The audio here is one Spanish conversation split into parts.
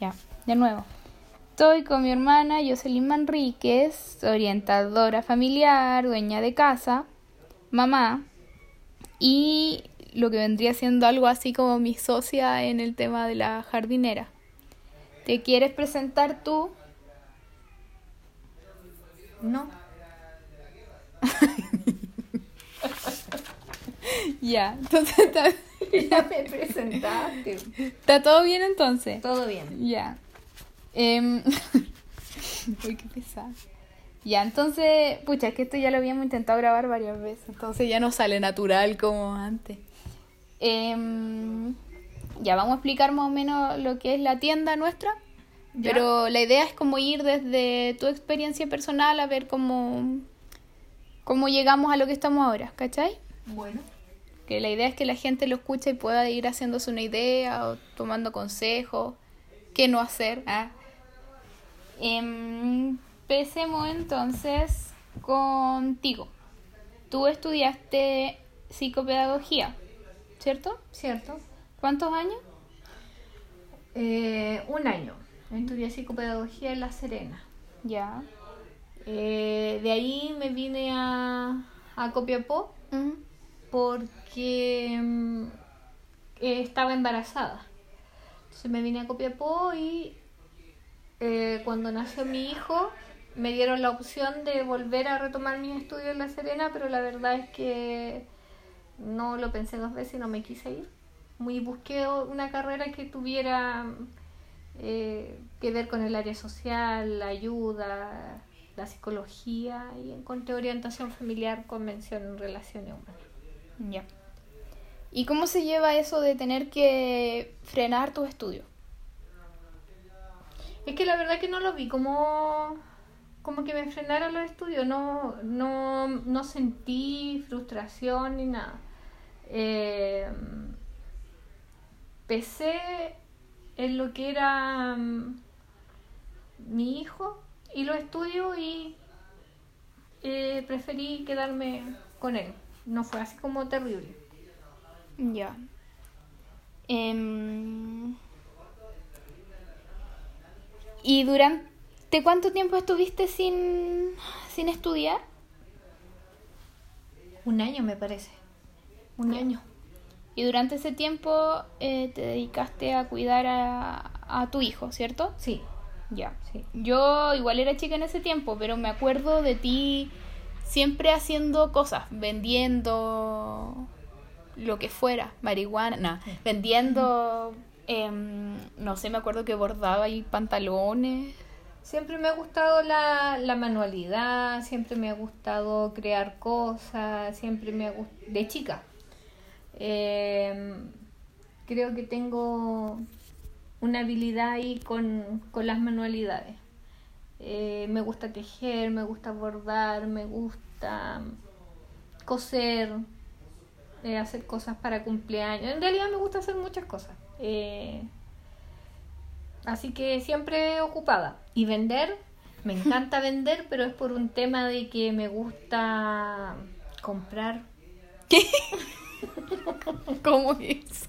Ya, de nuevo. Estoy con mi hermana Jocelyn Manríquez, orientadora familiar, dueña de casa, mamá y lo que vendría siendo algo así como mi socia en el tema de la jardinera. ¿Te quieres presentar tú? No. ya, entonces ya me presentaste. ¿Está todo bien entonces? Todo bien. Ya. Em, uy, qué pesado. Ya, entonces, pucha, es que esto ya lo habíamos intentado grabar varias veces, entonces ya no sale natural como antes. Em, ya, vamos a explicar más o menos lo que es la tienda nuestra, Ya. pero la idea es como ir desde tu experiencia personal a ver cómo, cómo llegamos a lo que estamos ahora, ¿cachai? Bueno. Que la idea es que la gente lo escuche y pueda ir haciéndose una idea o tomando consejos, qué no hacer. Ah. Em, Empecemos entonces contigo. Tú estudiaste psicopedagogía, ¿cierto? ¿Cierto? ¿Cuántos años? Eh, un año. Estudié psicopedagogía en La Serena. Ya. Eh, de ahí me vine a, a Copiapó porque mm, eh, estaba embarazada. Entonces me vine a Copiapó y eh, cuando nació mi hijo me dieron la opción de volver a retomar mis estudios en La Serena, pero la verdad es que no lo pensé dos veces y no me quise ir. Muy busqué una carrera que tuviera eh, que ver con el área social, la ayuda, la psicología y encontré orientación familiar con mención en relaciones humanas. Ya. ¿Y cómo se lleva eso de tener que frenar tus estudios? Es que la verdad que no lo vi como, como que me frenaron los estudios, no, no, no sentí frustración ni nada. Eh, pensé en lo que era mm, mi hijo y lo estudio y eh, preferí quedarme con él. No fue así como terrible. Ya. Em, ¿Y durante cuánto tiempo estuviste sin, sin estudiar? Un año me parece. Un año. Y durante ese tiempo eh, te dedicaste a cuidar a, a tu hijo, ¿cierto? Sí, Ya. sí. Yo igual era chica en ese tiempo, pero me acuerdo de ti siempre haciendo cosas, vendiendo lo que fuera, marihuana, vendiendo, em, no sé, me acuerdo que bordaba y pantalones. Siempre me ha gustado la, la manualidad, siempre me ha gustado crear cosas, siempre me ha gustado... De chica. Eh, creo que tengo una habilidad ahí con, con las manualidades. Eh, me gusta tejer, me gusta bordar, me gusta coser, eh, hacer cosas para cumpleaños. En realidad me gusta hacer muchas cosas. Eh, Así que siempre ocupada. Y vender, me encanta vender, pero es por un tema de que me gusta comprar. ¿Cómo es?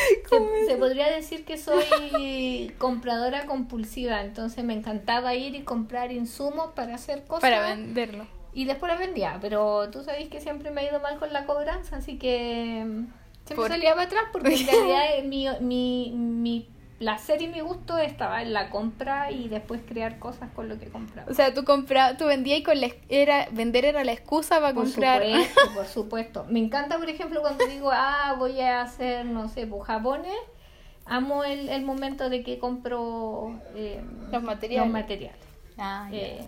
Se, se podría decir que soy compradora compulsiva, entonces me encantaba ir y comprar insumos para hacer cosas. Para venderlo. Y después las vendía, pero tú sabes que siempre me ha ido mal con la cobranza, así que mm, siempre Por- salía para atrás porque en realidad mi, mi, mi placer y mi gusto estaba en la compra y después crear cosas con lo que compraba. O sea, tú compra, tú vendías y con la, era, vender era la excusa para Por comprar. supuesto, por supuesto. Me encanta, por ejemplo, cuando digo, ah, voy a hacer, no sé, pues, jabones. Amo el, el momento de que compro eh, Los materiales. los materiales. Ah. Eh,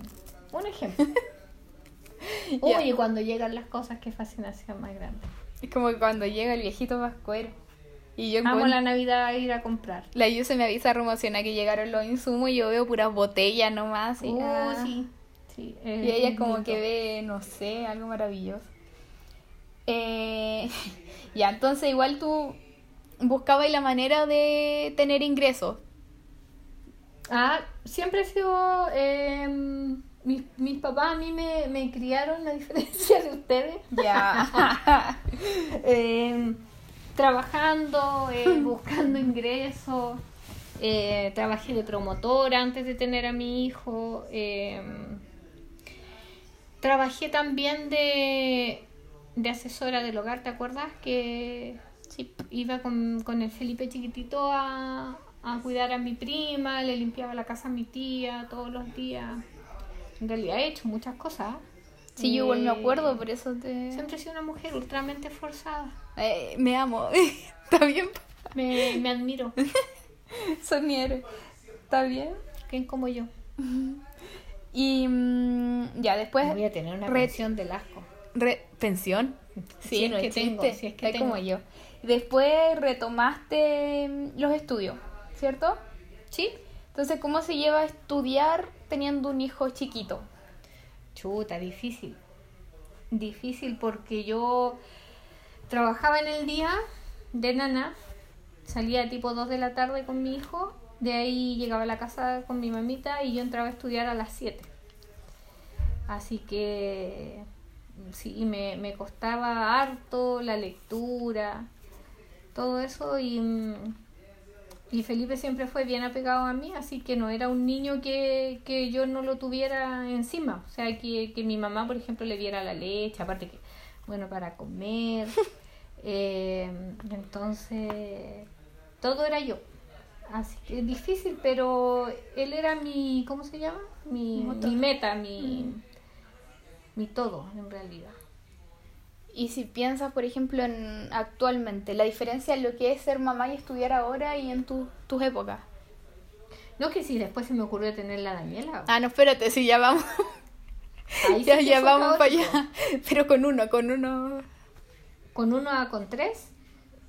un ejemplo. Uy, y cuando llegan las cosas, qué fascinación más grande. Es como que cuando llega el viejito pascuero. Y yo Amo la Navidad a ir a comprar. La Yu se me avisa remociona que llegaron los insumos y yo veo puras botellas nomás. Y, Uh, ah. sí. sí Y ella como bonito. que ve, no sé, algo maravilloso. Eh, ya, entonces igual tú buscabas la manera de tener ingresos. Ah, siempre he sido. eh, mis, mis papás a mí me, me criaron, a diferencia de ustedes. Ya. Eh, trabajando, eh, buscando ingresos. Eh, trabajé de promotora antes de tener a mi hijo. eh, trabajé también de, de asesora del hogar, ¿te acuerdas? Que Sí. iba con, con el Felipe chiquitito a, a cuidar a mi prima, le limpiaba la casa a mi tía todos los días. En realidad he hecho muchas cosas. Sí, yo igual me acuerdo, por eso te... Siempre he sido una mujer ultramente esforzada. Eh, me amo. ¿Está bien? Me, me admiro. Soy mi héroe. ¿Está bien? ¿Quién como yo? Y mm, ya, después... Voy a tener una pensión del asco. re- ¿Pensión? Si es que tengo, si es que Está tengo. como yo. Después retomaste mm, los estudios, ¿cierto? ¿Sí? Entonces, ¿cómo se lleva a estudiar teniendo un hijo chiquito? Chuta, difícil. Difícil porque yo trabajaba en el día de nana, salía tipo 2 de la tarde con mi hijo, de ahí llegaba a la casa con mi mamita y yo entraba a estudiar a las 7. Así que sí, me, me costaba harto la lectura, todo eso y, mm, y Felipe siempre fue bien apegado a mí, así que no era un niño que, que yo no lo tuviera encima. O sea, que, que mi mamá, por ejemplo, le diera la leche, aparte que, bueno, para comer. Eh, entonces, todo era yo. Así que es difícil, pero él era mi, ¿cómo se llama? Mi, mi meta, mi, mi todo, en realidad. Y si piensas, por ejemplo, en actualmente, la diferencia en lo que es ser mamá y estudiar ahora y en tu- tus épocas. No que si después se me ocurrió tener la Daniela. Ah, no, espérate, si ya vamos, Ahí ya, ya vamos para allá. Pero con uno, con uno. ¿Con uno a con tres?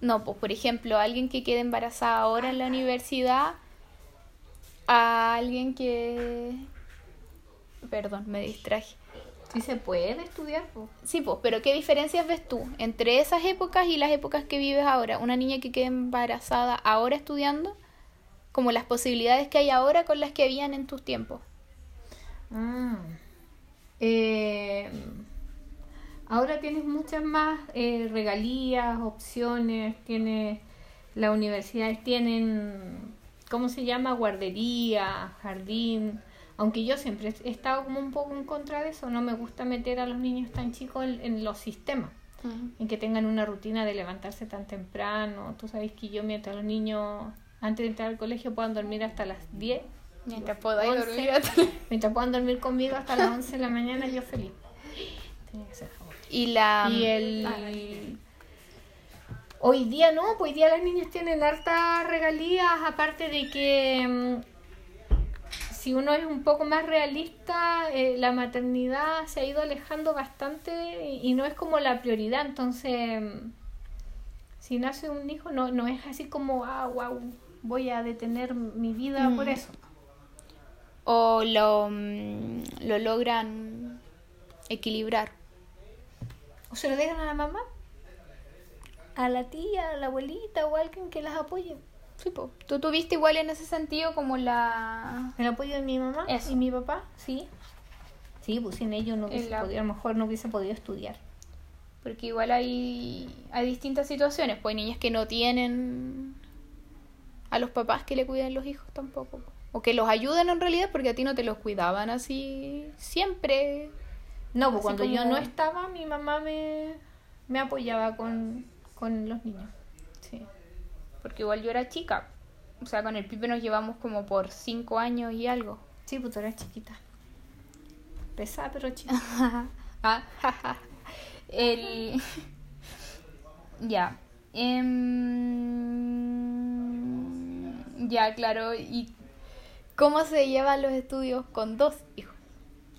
No, pues por ejemplo, alguien que quede embarazada ahora en la universidad, a alguien que... Perdón, me distraje. Sí se puede estudiar. po. Sí, pues, pero ¿qué diferencias ves tú entre esas épocas y las épocas que vives ahora? Una niña que quede embarazada ahora estudiando, como las posibilidades que hay ahora con las que habían en tus tiempos. Ah. Eh, ahora tienes muchas más eh, regalías, opciones, tienes las universidades tienen, ¿cómo se llama? Guardería, jardín. Aunque yo siempre he estado como un poco en contra de eso, no me gusta meter a los niños tan chicos en, en los sistemas, en que tengan una rutina de levantarse tan temprano. Tú sabes que yo mientras los niños antes de entrar al colegio puedan dormir hasta las 10 Mientras 11. dormir hasta- Mientras puedan dormir conmigo hasta las 11 de la mañana, yo feliz. Tenía que ser. Y la... Y el... Ah, Hoy día no, pues hoy día las niñas tienen hartas regalías, aparte de que mm, si uno es un poco más realista, eh, la maternidad se ha ido alejando bastante y no es como la prioridad, entonces mm, si nace un hijo no, no es así como, ah, wow, voy a detener mi vida por Mm. eso. o lo, mm, lo logran equilibrar. O se lo dejan a la mamá, a la tía, a la abuelita o a alguien que las apoye. Sí, po. Tú tuviste igual en ese sentido como la... El apoyo de mi mamá Eso. y mi papá, sí. Sí, pues sin ellos no hubiese El podido, a lo mejor no hubiese podido estudiar. Porque igual hay, hay distintas situaciones. Pues hay niñas que no tienen a los papás que le cuidan los hijos tampoco. po. O que los ayuden en realidad porque a ti no te los cuidaban así siempre. No, pues cuando yo no estaba, mi mamá me, me apoyaba con, con los niños. Porque igual yo era chica. O sea, con el Pipe nos llevamos como por cinco años y algo. Sí, pues tú eras chiquita. Pesada, pero chiquita. Ah. El... ya. Em, Ya, claro. ¿Y cómo se llevan los estudios con dos hijos?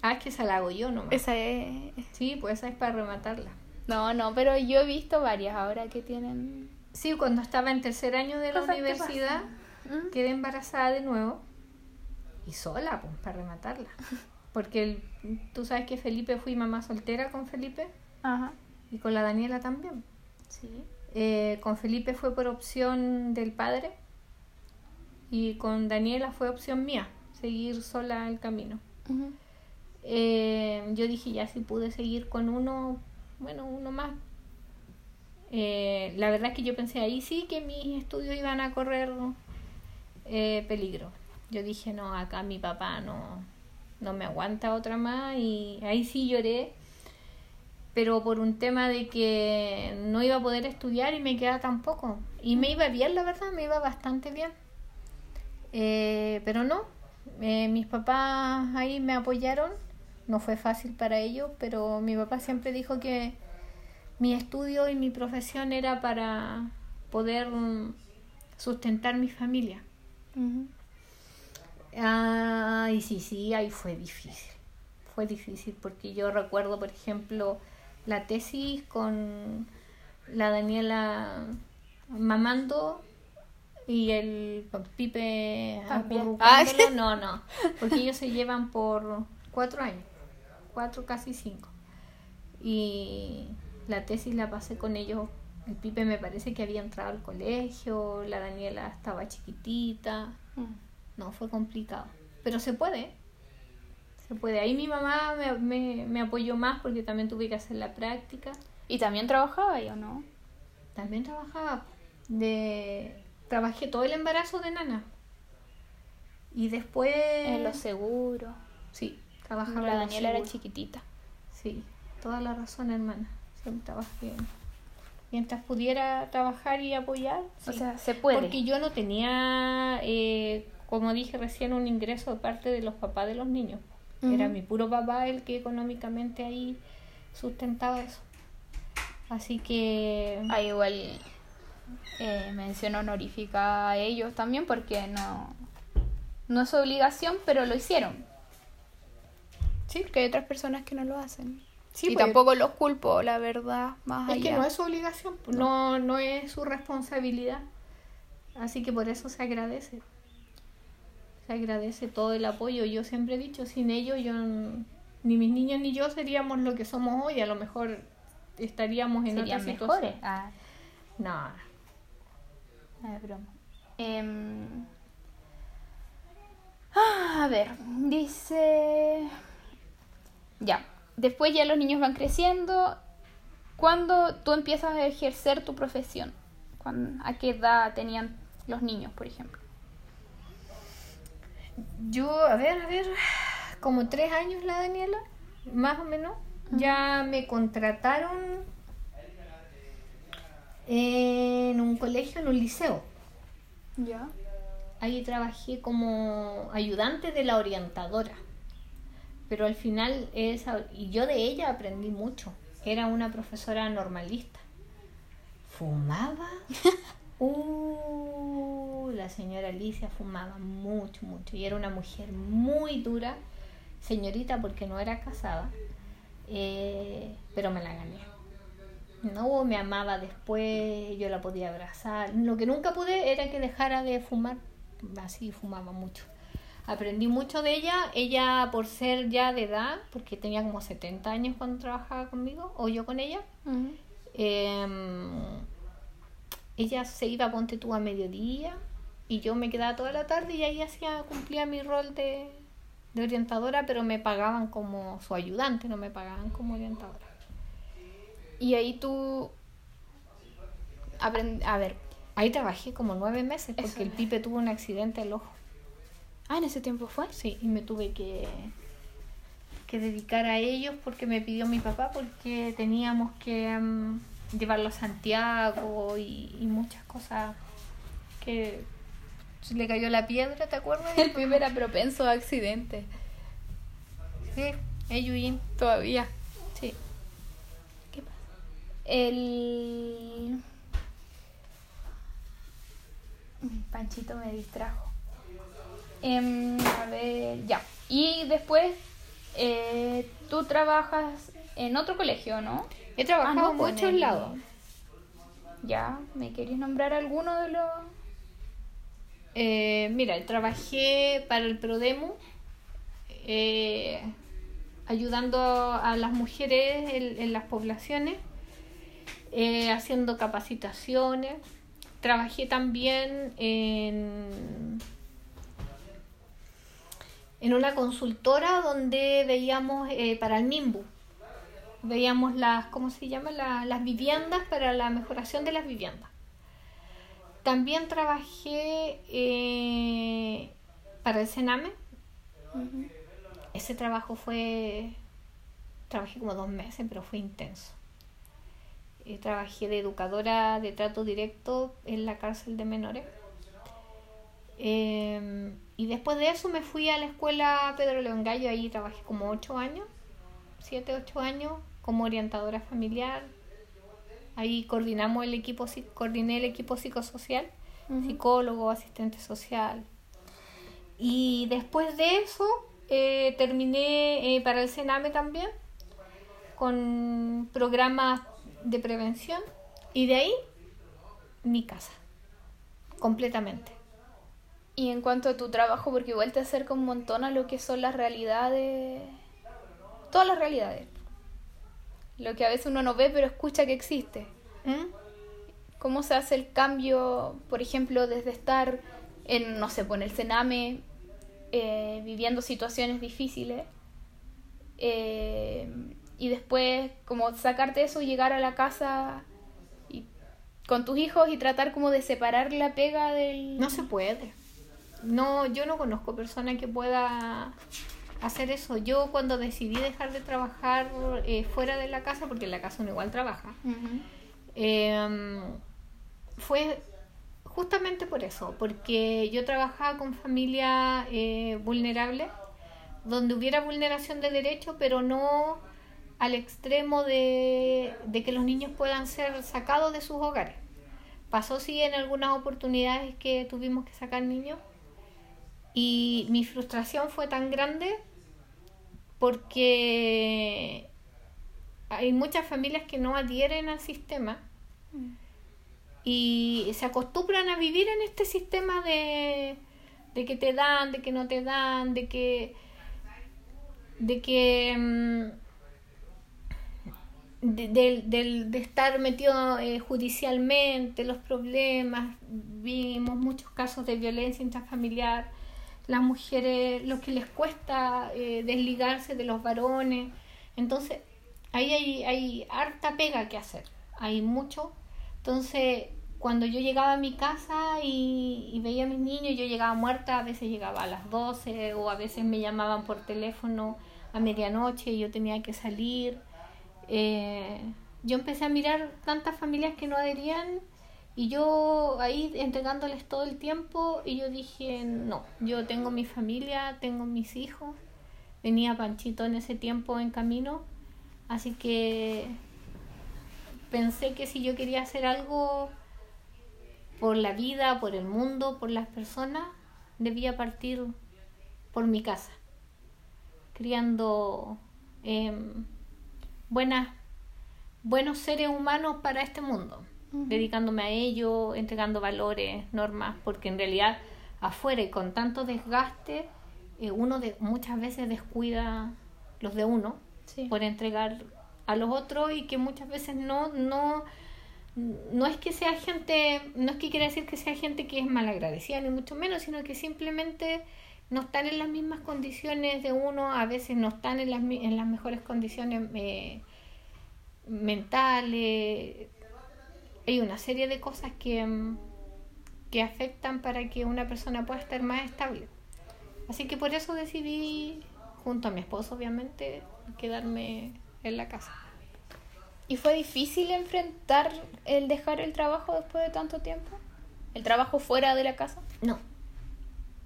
ah, es que esa la hago yo nomás. Esa es... Sí, pues esa es para rematarla. No, no, pero yo he visto varias ahora que tienen... Sí, cuando estaba en tercer año de la Cosas universidad, pasan. quedé embarazada de nuevo. Y sola, pues, para rematarla. Porque el- tú sabes que Felipe fui mamá soltera con Felipe Ajá. y con la Daniela también. Sí. Eh, con Felipe fue por opción del padre y con Daniela fue opción mía, seguir sola el camino. Eh, yo dije, ya si pude seguir con uno, bueno, uno más. Eh, la verdad es que yo pensé ahí sí que mis estudios iban a correr eh, peligro. Yo dije, no, acá mi papá no, no me aguanta otra más y ahí sí lloré, pero por un tema de que no iba a poder estudiar y me quedaba tampoco. Y me iba bien, la verdad, me iba bastante bien. Eh, pero no, mis papás ahí me apoyaron, no fue fácil para ellos, pero mi papá siempre dijo que mi estudio y mi profesión era para poder sustentar mi familia. Ah, y sí, sí, ahí fue difícil. Fue difícil porque yo recuerdo, por ejemplo, la tesis con la Daniela mamando y el Pipe ah, No, no, porque ellos se llevan por cuatro años, cuatro, casi cinco. Y la tesis la pasé con ellos. El Pipe me parece que había entrado al colegio, la Daniela estaba chiquitita. Mm. No, fue complicado. Pero se puede. Se puede. Ahí mi mamá me, me, me apoyó más porque también tuve que hacer la práctica. ¿Y también trabajaba yo no? También trabajaba. De... Trabajé todo el embarazo de Nana. Y después... En los seguros. Sí, trabajaba. La Daniela era chiquitita. Sí, toda la razón, hermana. Siempre trabajé. Mientras pudiera trabajar y apoyar. O sea, se puede. Porque yo no tenía eh, como dije recién, un ingreso de parte de los papás de los niños. Era mi puro papá el que económicamente ahí sustentaba eso. Así que... Ah, igual eh, mención honorífica a ellos también porque no, no es obligación, pero lo hicieron. Sí, porque hay otras personas que no lo hacen. Sí, y pues, tampoco los culpo, la verdad, más es que no es su obligación, no, no es su responsabilidad. Así que por eso se agradece se agradece todo el apoyo. Yo siempre he dicho, sin ellos yo ni mis niños ni yo seríamos lo que somos hoy. A lo mejor estaríamos en otra situación. Ah. No. No es broma. Em, ah, a ver, dice... Ya, después ya los niños van creciendo. ¿Cuándo tú empiezas a ejercer tu profesión? ¿A qué edad tenían los niños, por ejemplo? Yo, a ver, a ver, como tres años la Daniela, más o menos. Ya me contrataron en un colegio, en un liceo. Ya. Ahí trabajé como ayudante de la orientadora. Pero al final, esa, y yo de ella aprendí mucho. Era una profesora normalista. Fumaba. Uh, la señora Alicia fumaba mucho, mucho y era una mujer muy dura, señorita porque no era casada, eh, pero me la gané. No, me amaba después, yo la podía abrazar. Lo que nunca pude era que dejara de fumar, así fumaba mucho. Aprendí mucho de ella, ella por ser ya de edad, porque tenía como 70 años cuando trabajaba conmigo, o yo con ella, ella se iba, ponte tú, a mediodía y yo me quedaba toda la tarde y ahí hacía, cumplía mi rol de, orientadora, pero me pagaban como su ayudante, no me pagaban como orientadora. Y ahí tú, a ver, ahí trabajé como nueve meses porque el Pipe tuvo un accidente al ojo. Ah, ¿en ese tiempo fue? Sí, y me tuve que, que dedicar a ellos porque me pidió mi papá porque teníamos que... Mm, llevarlo a Santiago y, muchas cosas que se le cayó la piedra, ¿te acuerdas? El primer era propenso a accidentes. Sí, Eyuin. Todavía. Sí. ¿Qué pasa? El... Panchito me distrajo. Em, a ver, ya. Y después, eh, tú trabajas en otro colegio, ¿no? He trabajado en muchos lados. Ya, ¿me queréis nombrar alguno de los...? Eh, mira, trabajé para el Prodemu, eh, ayudando a las mujeres en, las poblaciones, eh, haciendo capacitaciones. Trabajé también en, en una consultora donde veíamos para el NIMBU veíamos las, ¿cómo se llama? las viviendas para la mejoración de las viviendas. También trabajé eh, para el Sename. Ese trabajo fue, trabajé como dos meses, pero fue intenso. Eh, trabajé de educadora de trato directo en la cárcel de menores. Em, y después de eso me fui a la escuela Pedro León Gallo, ahí trabajé como ocho años, siete, ocho años, como orientadora familiar. Ahí coordinamos el equipo, coordiné el equipo psicosocial, psicólogo, asistente social. Y después de eso eh, terminé eh, para el Sename también, con programas de prevención. Y de ahí, mi casa, completamente. Y en cuanto a tu trabajo, porque igual te acerca un montón a lo que son las realidades, todas las realidades. Lo que a veces uno no ve, pero escucha que existe. ¿Mm? ¿Cómo se hace el cambio, por ejemplo, desde estar en, no sé, pues, en el Sename, eh, viviendo situaciones difíciles, eh, y después como sacarte eso, llegar a la casa y, con tus hijos y tratar como de separar la pega del... No se puede. No, yo no conozco persona que pueda hacer eso. Yo cuando decidí dejar de trabajar eh, fuera de la casa, porque en la casa uno igual trabaja, em, fue justamente por eso, porque yo trabajaba con familia eh, vulnerable, donde hubiera vulneración de derechos, pero no al extremo de, de, que los niños puedan ser sacados de sus hogares. Pasó sí en algunas oportunidades que tuvimos que sacar niños y mi frustración fue tan grande porque hay muchas familias que no adhieren al sistema y se acostumbran a vivir en este sistema de, que te dan, de que no te dan, de que de que mm, de, estar metido eh, judicialmente, los problemas, vimos muchos casos de violencia intrafamiliar las mujeres, lo que les cuesta eh, desligarse de los varones. Entonces, ahí hay, hay harta pega que hacer, hay mucho. Entonces, cuando yo llegaba a mi casa y, veía a mis niños, yo llegaba muerta, a veces llegaba a las 12 o a veces me llamaban por teléfono a medianoche y yo tenía que salir. Eh, yo empecé a mirar tantas familias que no adherían y yo ahí entregándoles todo el tiempo y yo dije, no, yo tengo mi familia, tengo mis hijos, venía Panchito en ese tiempo en camino, así que pensé que si yo quería hacer algo por la vida, por el mundo, por las personas, debía partir por mi casa, criando em, buenas, buenos seres humanos para este mundo dedicándome a ello, entregando valores, normas, porque en realidad afuera y con tanto desgaste, eh, uno de, muchas veces descuida los de uno por entregar a los otros y que muchas veces no, no, no es que sea gente, no es que quiera decir que sea gente que es malagradecida, ni mucho menos, sino que simplemente no están en las mismas condiciones de uno, a veces no están en las, en las mejores condiciones eh, mentales, hay una serie de cosas que, mm, que afectan para que una persona pueda estar más estable. Así que por eso decidí, junto a mi esposo obviamente, quedarme en la casa. ¿Y fue difícil enfrentar el dejar el trabajo después de tanto tiempo? ¿El trabajo fuera de la casa? No.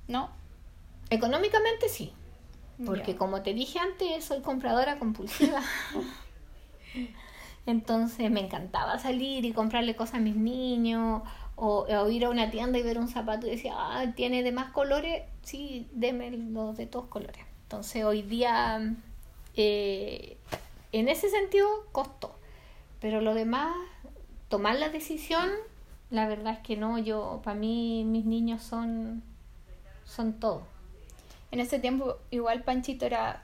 ¿No? Económicamente sí. Porque como te dije antes, soy compradora compulsiva. Entonces me encantaba salir y comprarle cosas a mis niños o, ir a una tienda y ver un zapato y decía, ah, tiene de más colores, sí, deme los de todos colores. Entonces hoy día, eh, en ese sentido, costó. Pero lo demás, tomar la decisión, la verdad es que no, yo, para mí mis niños son, son todo. En ese tiempo, igual Panchito era,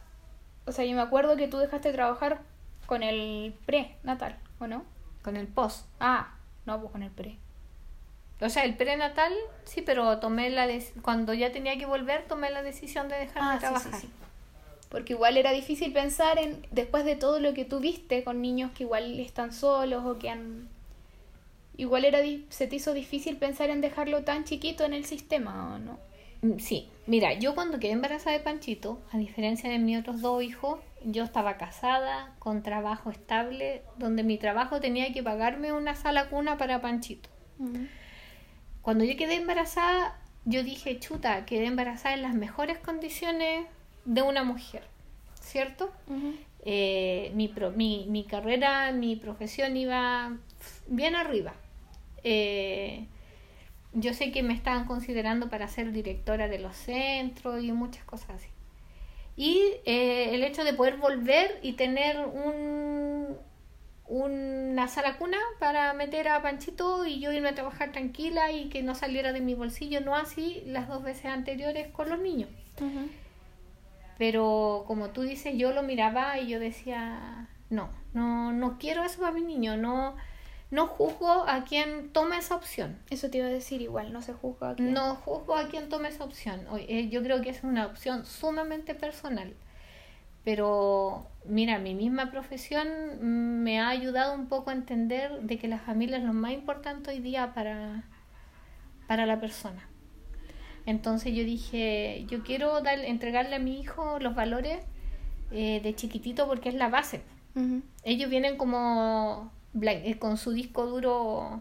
o sea, yo me acuerdo que tú dejaste de trabajar con el prenatal, ¿o no? Con el post. Ah, no, pues con el pre. O sea, el prenatal, sí, pero tomé la cuando ya tenía que volver, tomé la decisión de dejar de ah, trabajar. Porque igual era difícil pensar en, después de todo lo que tú viste con niños que igual están solos o que han... Igual era, se te hizo difícil pensar en dejarlo tan chiquito en el sistema, ¿o no? Mm, Sí, mira, yo cuando quedé embarazada de Panchito, a diferencia de mis otros dos hijos, yo estaba casada, con trabajo estable, donde mi trabajo tenía que pagarme una sala cuna para Panchito. Cuando yo quedé embarazada, yo dije, chuta, quedé embarazada en las mejores condiciones de una mujer, ¿cierto? Eh, mi, pro- mi, mi carrera, mi profesión iba bien arriba. Eh, yo sé que me estaban considerando para ser directora de los centros y muchas cosas así. Y eh, el hecho de poder volver y tener un, una sala cuna para meter a Panchito y yo irme a trabajar tranquila y que no saliera de mi bolsillo, no así las dos veces anteriores con los niños. Pero como tú dices, yo lo miraba y yo decía, no, no, no quiero eso para mi niño, no, no juzgo a quien toma esa opción. Eso te iba a decir igual, no se juzga a quién. No juzgo a quien tome esa opción. Eh, Yo creo que es una opción sumamente personal. Pero mira, mi misma profesión mm, me ha ayudado un poco a entender de que la familia es lo más importante hoy día para, para la persona. Entonces yo dije, yo quiero dar, entregarle a mi hijo los valores eh, de chiquitito porque es la base. Ellos vienen como con su disco duro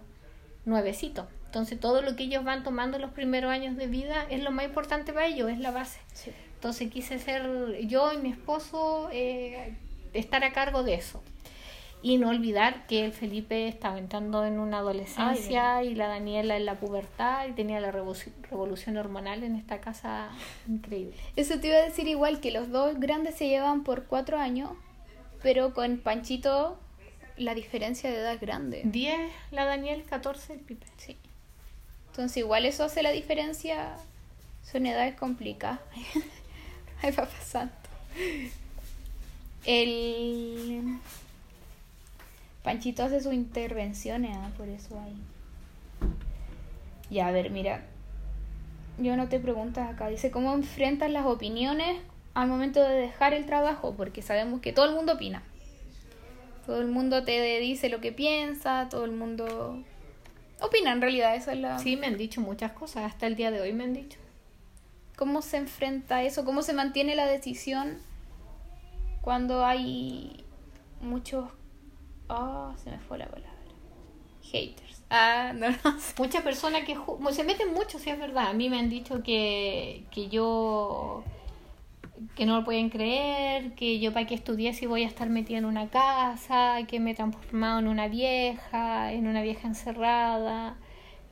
nuevecito. Entonces todo lo que ellos van tomando los primeros años de vida es lo más importante para ellos, es la base. Sí. Entonces quise ser yo y mi esposo eh, estar a cargo de eso. Y no olvidar que el Felipe estaba entrando en una adolescencia y la Daniela en la pubertad y tenía la revo- revolución hormonal en esta casa increíble. Eso te iba a decir igual que los dos grandes se llevan por cuatro años, pero con Panchito la diferencia de edad es grande. 10 la Daniel, 14 el Pipe. Sí. Entonces igual eso hace la diferencia. Son edades complicadas. Ay, papá santo. El Panchito hace sus intervenciones, ah, por eso hay. Ya, a ver, mira. Yo no te preguntas acá. Dice, ¿cómo enfrentas las opiniones al momento de dejar el trabajo? Porque sabemos que todo el mundo opina. Todo el mundo te dice lo que piensa, todo el mundo opina en realidad, esa es la... Sí, me han dicho muchas cosas, hasta el día de hoy me han dicho. ¿Cómo se enfrenta eso? ¿Cómo se mantiene la decisión cuando hay muchos... Ah, se me fue la palabra. Haters. Ah, no, no. Muchas personas que ju- se meten mucho, si es verdad. A mí me han dicho que, que yo que no lo pueden creer, que yo para qué estudié si voy a estar metida en una casa, que me he transformado en una vieja, en una vieja encerrada,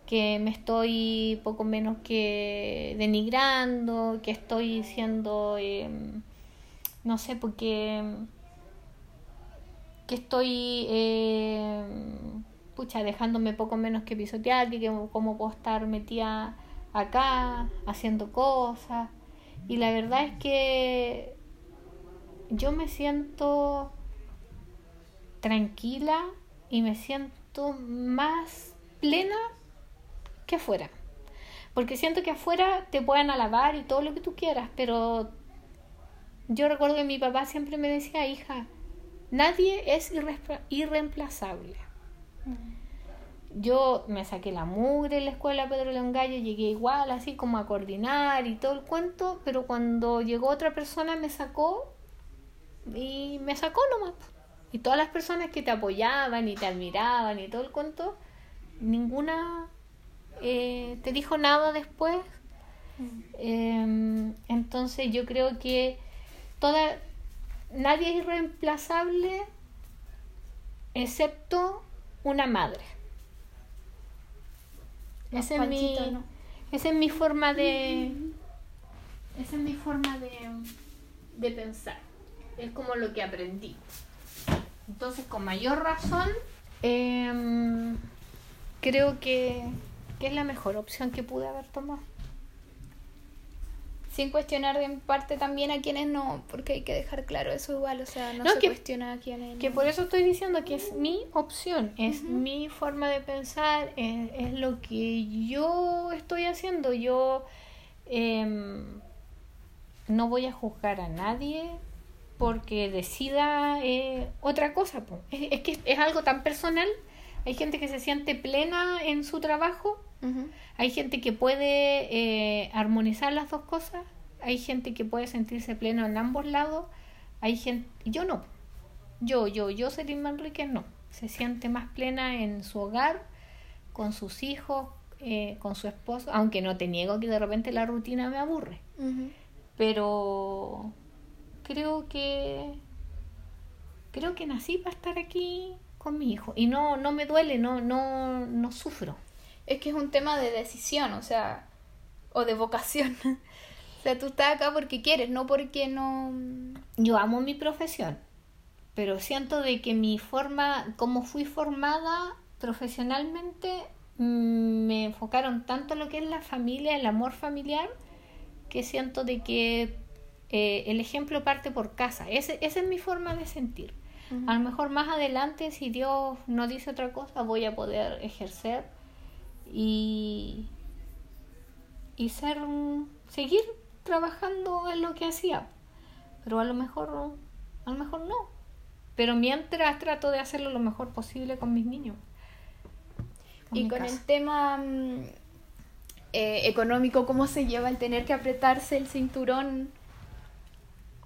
que me estoy poco menos que denigrando, que estoy siendo, eh, no sé, porque que estoy eh, pucha dejándome poco menos que pisotear que que cómo puedo estar metida acá haciendo cosas y la verdad es que yo me siento tranquila y me siento más plena que afuera porque siento que afuera te pueden alabar y todo lo que tú quieras pero yo recuerdo que mi papá siempre me decía hija Nadie es irre- irreemplazable. Yo me saqué la mugre en la escuela Pedro León Gallo, llegué igual, así como a coordinar y todo el cuento, pero cuando llegó otra persona me sacó y me sacó nomás. Y todas las personas que te apoyaban y te admiraban y todo el cuento, ninguna eh, te dijo nada después. Eh, entonces yo creo que toda nadie es irreemplazable excepto una madre. Esa es, mi, esa es mi forma de. Esa es mi forma de, de pensar. Es como lo que aprendí. Entonces, con mayor razón, em, creo que, que es la mejor opción que pude haber tomado. Sin cuestionar en parte también a quienes no, porque hay que dejar claro eso igual, o sea, no, No, se que- cuestiona a quienes Que no. por eso estoy diciendo que es mi opción, es mi forma de pensar, es, es lo que yo estoy haciendo. Yo em, no voy a juzgar a nadie porque decida eh, otra cosa. Es, es que es algo tan personal. Hay gente que se siente plena en su trabajo, Hay gente que puede eh, armonizar las dos cosas, hay gente que puede sentirse pleno en ambos lados, hay gente, yo no, yo, yo, yo, Selima Enríquez no, se siente más plena en su hogar, con sus hijos, eh, con su esposo, aunque no te niego que de repente la rutina me aburre, pero creo que creo que nací para estar aquí con mi hijo. Y no no me duele, no no no sufro. Es que es un tema de decisión, o sea, o de vocación. o sea, tú estás acá porque quieres, no porque no... Yo amo mi profesión, pero siento de que mi forma, como fui formada profesionalmente, mm, me enfocaron tanto en lo que es la familia, el amor familiar, que siento de que eh, el ejemplo parte por casa. Ese, esa es mi forma de sentir. A lo mejor más adelante, si Dios no dice otra cosa, voy a poder ejercer y, y ser seguir trabajando en lo que hacía. Pero a lo mejor a lo mejor no. Pero mientras trato de hacerlo lo mejor posible con mis niños. Y mi con casa. el tema mm, eh, económico, ¿cómo se lleva el tener que apretarse el cinturón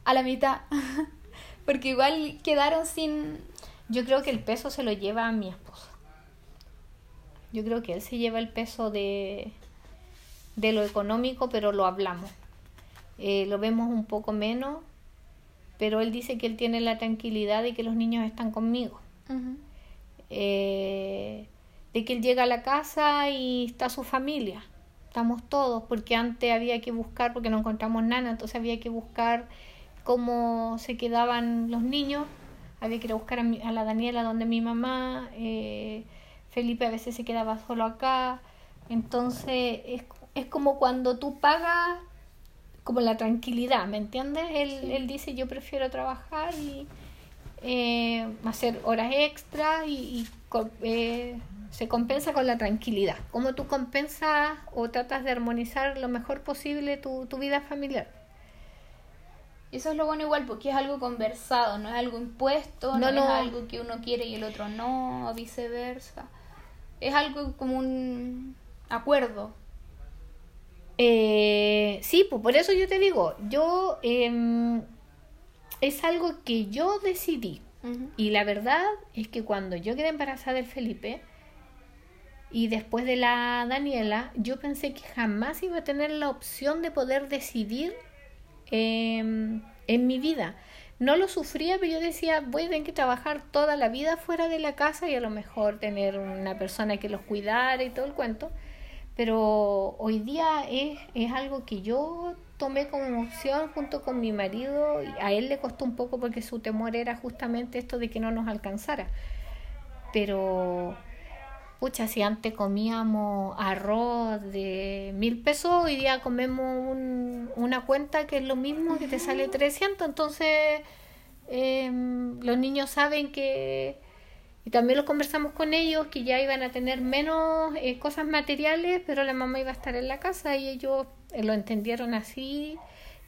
a la mitad? Porque igual quedaron sin... Yo creo que el peso se lo lleva a mi esposo. Yo creo que él se lleva el peso de, de lo económico, pero lo hablamos. Eh, lo vemos un poco menos, pero él dice que él tiene la tranquilidad de que los niños están conmigo. Eh, de que él llega a la casa y está su familia. Estamos todos, porque antes había que buscar, porque no encontramos nada, entonces había que buscar cómo se quedaban los niños. Había que ir a buscar a, mi- a la Daniela donde mi mamá, eh, Felipe a veces se quedaba solo acá. Entonces es, es como cuando tú pagas como la tranquilidad, ¿me entiendes? Él, él dice yo prefiero trabajar y eh, hacer horas extra y, eh, se compensa con la tranquilidad. ¿Cómo tú compensas o tratas de armonizar lo mejor posible tu, tu vida familiar? Y eso es lo bueno igual, porque es algo conversado, no es algo impuesto, no, No, es algo que uno quiere y el otro no, o viceversa. Es algo como un acuerdo. Eh, sí, pues por eso yo te digo, yo em, es algo que yo decidí. Y la verdad es que cuando yo quedé embarazada del Felipe y después de la Daniela, yo pensé que jamás iba a tener la opción de poder decidir em, en mi vida. No lo sufría, pero yo decía, voy a tener que trabajar toda la vida fuera de la casa y a lo mejor tener una persona que los cuidara y todo el cuento. Pero hoy día es, es algo que yo tomé como opción junto con mi marido y a él le costó un poco porque su temor era justamente esto de que no nos alcanzara. Pero, pucha, si antes comíamos arroz de mil pesos, hoy día comemos un- una cuenta que es lo mismo, que te sale 300. Entonces, em, los niños saben que y también lo conversamos con ellos que ya iban a tener menos eh, cosas materiales, pero la mamá iba a estar en la casa y ellos eh, lo entendieron así.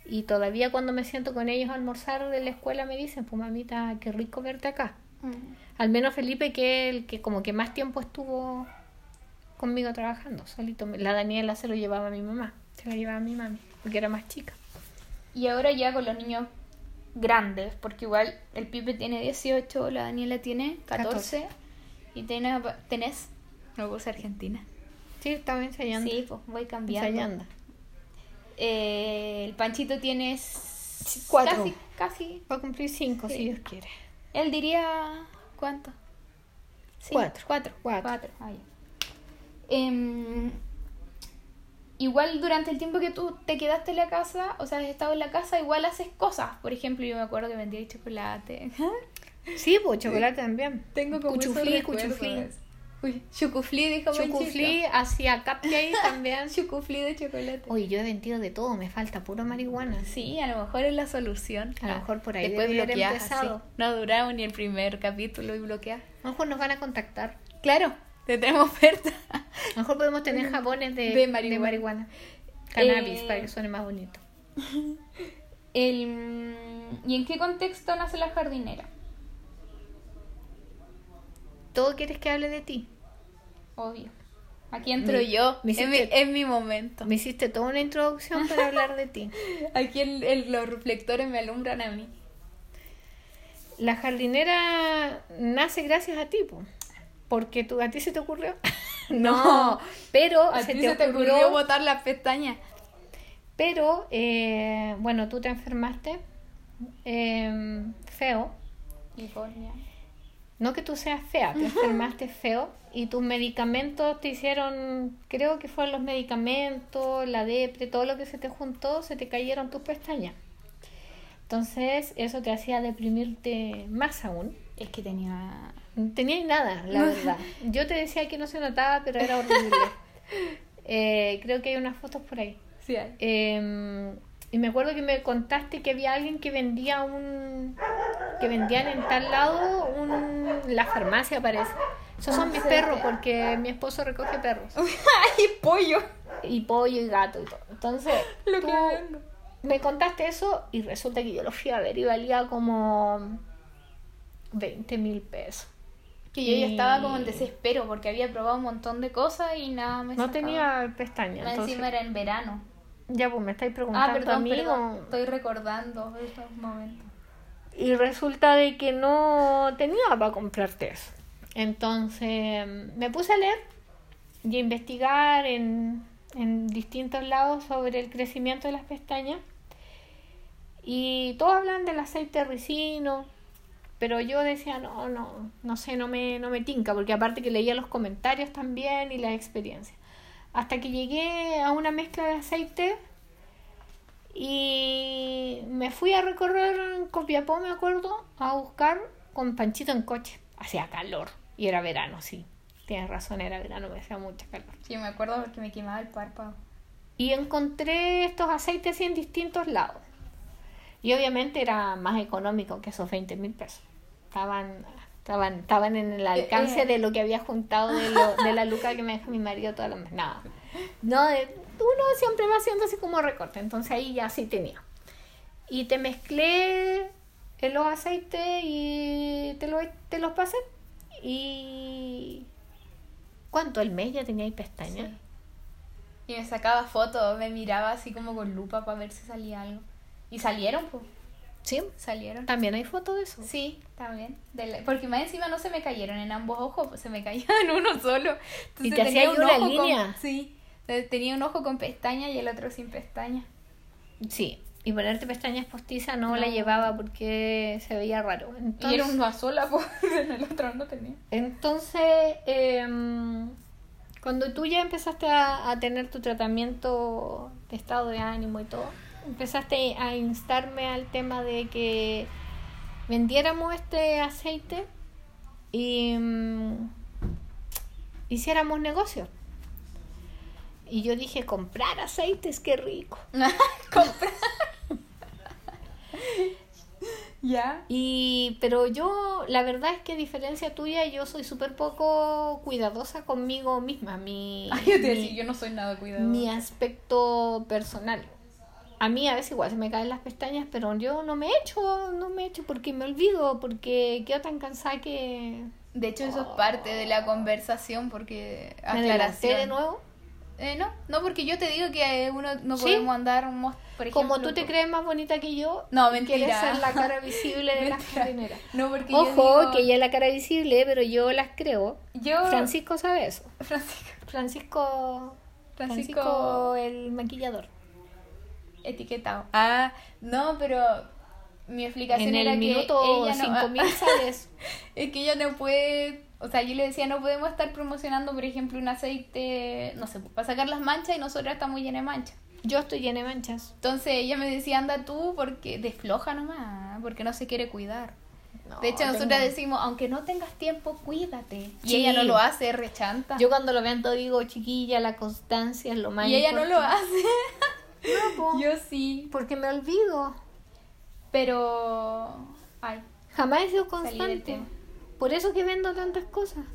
Y todavía cuando me siento con ellos a almorzar de la escuela me dicen, pues mamita, qué rico verte acá. Ujú. Al menos Felipe, que es el que como que más tiempo estuvo conmigo trabajando, solito. La Daniela se lo llevaba a mi mamá, se lo llevaba a mi mami, porque era más chica. Y ahora ya con los niños grandes, porque igual el Pipe tiene 18, la Daniela tiene 14, y tenés, tenés, no Argentina. Sí, estaba ensayando. Sí, pues voy cambiando. ensayando. Eh, el Panchito tiene Cuatro. Casi, casi. Va a cumplir cinco, Sí. si Dios quiere. Él diría, ¿cuánto? Sí, Cuatro. Cuatro. Cuatro. Cuatro. Ah. Em, igual durante el tiempo que tú te quedaste en la casa, o sea, has estado en la casa, igual haces cosas. Por ejemplo, yo me acuerdo que vendía chocolate. Sí, pues chocolate también. Tengo como cuchuflí, cuchuflí. Uy, chucuflí, dijo Chucuflí hacía cupcake también. Chucuflí de chocolate. Oye, yo he vendido de todo, me falta puro marihuana. Sí, a lo mejor es la solución. A lo mejor por ahí Después bloqueas, empezado. así. No ha durado ni el primer capítulo y bloqueas. A lo mejor nos van a contactar. Claro, te tenemos oferta. A lo mejor podemos tener jabones de, De marihuana. Cannabis, Eh, para que suene más bonito. El, ¿Y en qué contexto nace la jardinera? ¿Todo quieres que hable de ti? Obvio. Aquí entro Me- yo. me es, mi, hiciste- es mi momento. Me hiciste toda una introducción para hablar de ti. Aquí el- el- los reflectores me alumbran a mí. La jardinera nace gracias a ti, po. porque tú, a ti se te ocurrió. no, pero A se ti te se te ocurrió. ocurrió botar las pestañas. Pero, eh, bueno, tú te enfermaste eh, feo. California. No que tú seas fea, te enfermaste feo y tus medicamentos te hicieron, creo que fueron los medicamentos, la depre, todo lo que se te juntó, se te cayeron tus pestañas. Entonces eso te hacía deprimirte más aún. Es que tenía. No tenías nada, la verdad. Yo te decía que no se notaba, pero era horrible. Eh, creo que hay unas fotos por ahí. Sí, hay. Eh, y me acuerdo que me contaste que había alguien que vendía un que vendían en tal lado un la farmacia parece esos son mis Sí. perros porque mi esposo recoge perros ¡Ay, pollo! y pollo y gato y todo entonces Lo tú que vendo. me contaste eso y resulta que yo lo fui a ver y valía como 20 mil pesos Que yo ya Y- estaba como en desespero porque había probado un montón de cosas y nada me no sacaba. tenía pestañas entonces encima era en verano. Ya pues me estáis preguntando Ah, perdón, a mí perdón. o- Estoy recordando esos momentos. Y resulta de que no tenía para comprarte eso. Entonces me puse a leer y a investigar en, en distintos lados sobre el crecimiento de las pestañas. Y todos hablan del aceite ricino, pero yo decía, no, no, no sé, no me, no me tinca, porque aparte que leía los comentarios también y las experiencias. Hasta que llegué a una mezcla de aceite y me fui a recorrer Copiapó, me acuerdo, a buscar con Panchito en coche. Hacía calor y era verano, sí. Tienes razón, era verano, me hacía mucha calor. Sí, me acuerdo porque me quemaba el párpado. Y encontré estos aceites así en distintos lados. Y obviamente era más económico que esos 20 mil pesos. Estaban, estaban, estaban en el alcance eh. de lo que había juntado de, lo- de la luca que me deja mi marido todas las meses. Nada. No, de- uno siempre va haciendo así como recorte. Entonces ahí ya sí tenía. Y te mezclé en los aceites y te, lo, te los pasé. Y... ¿Cuánto? ¿El mes ya tenía ahí pestañas? Sí. Y me sacaba fotos, me miraba así como con lupa para ver si salía algo. Y salieron, pues. ¿Sí? Salieron. ¿También hay fotos de eso? Sí, también. De la- Porque más encima no se me cayeron en ambos ojos, se me caían en uno solo. ¿Y te hacía ahí una ojo con- línea? sí. Eh, Tenía un ojo con pestaña y el otro sin pestaña. Sí, y ponerte pestañas postizas no, No. la llevaba porque se veía raro. Y era uno a sola, pues en el otro no tenía. entonces em, cuando tú ya empezaste a, a tener tu tratamiento de estado de ánimo y todo, empezaste a instarme al tema de que vendiéramos este aceite y mm, hiciéramos negocio. Y yo dije, comprar aceites, qué rico. Comprar. ya. Y, pero yo, la verdad es que a diferencia tuya, yo soy súper poco cuidadosa conmigo misma. Mi, Ay, yo te mi- decía, yo no soy nada cuidadosa. mi aspecto personal. A mí a veces igual se me caen las pestañas, pero yo no me echo, no me echo porque me olvido, porque quedo tan cansada que De hecho, eso es parte de la conversación porque me adelanté de nuevo. Eh, no, no, porque yo te digo que uno no ¿Sí? podemos andar, por ejemplo. Como tú te por- crees más bonita que yo, No, quieres mentira. ser la cara visible de la Mentira. jardinera. No, porque yo Ojo, digo- que ella es la cara visible, pero yo las creo. Yo... Francisco sabe eso. Francisco. Francisco, Francisco- Francisco el maquillador. Etiquetado. Ah, no, pero mi explicación En era el que minuto ella no... 5000 sales. Es que ella no puede, o sea, yo le decía, no podemos estar promocionando, por ejemplo, un aceite, no sé, para sacar las manchas y nosotros estamos llenas de manchas. Yo estoy llena de manchas. Entonces ella me decía, anda tú porque desfloja nomás, porque no se quiere cuidar. de hecho, nosotros tengo- decimos, aunque no tengas tiempo, cuídate. Y Sí. ella no lo hace, rechanta. Yo cuando lo todo digo, chiquilla, la constancia es lo más y ella no lo hace. No, po, yo sí, porque me olvido. pero... Ay, Jamás he sido constante. Por eso que vendo tantas cosas.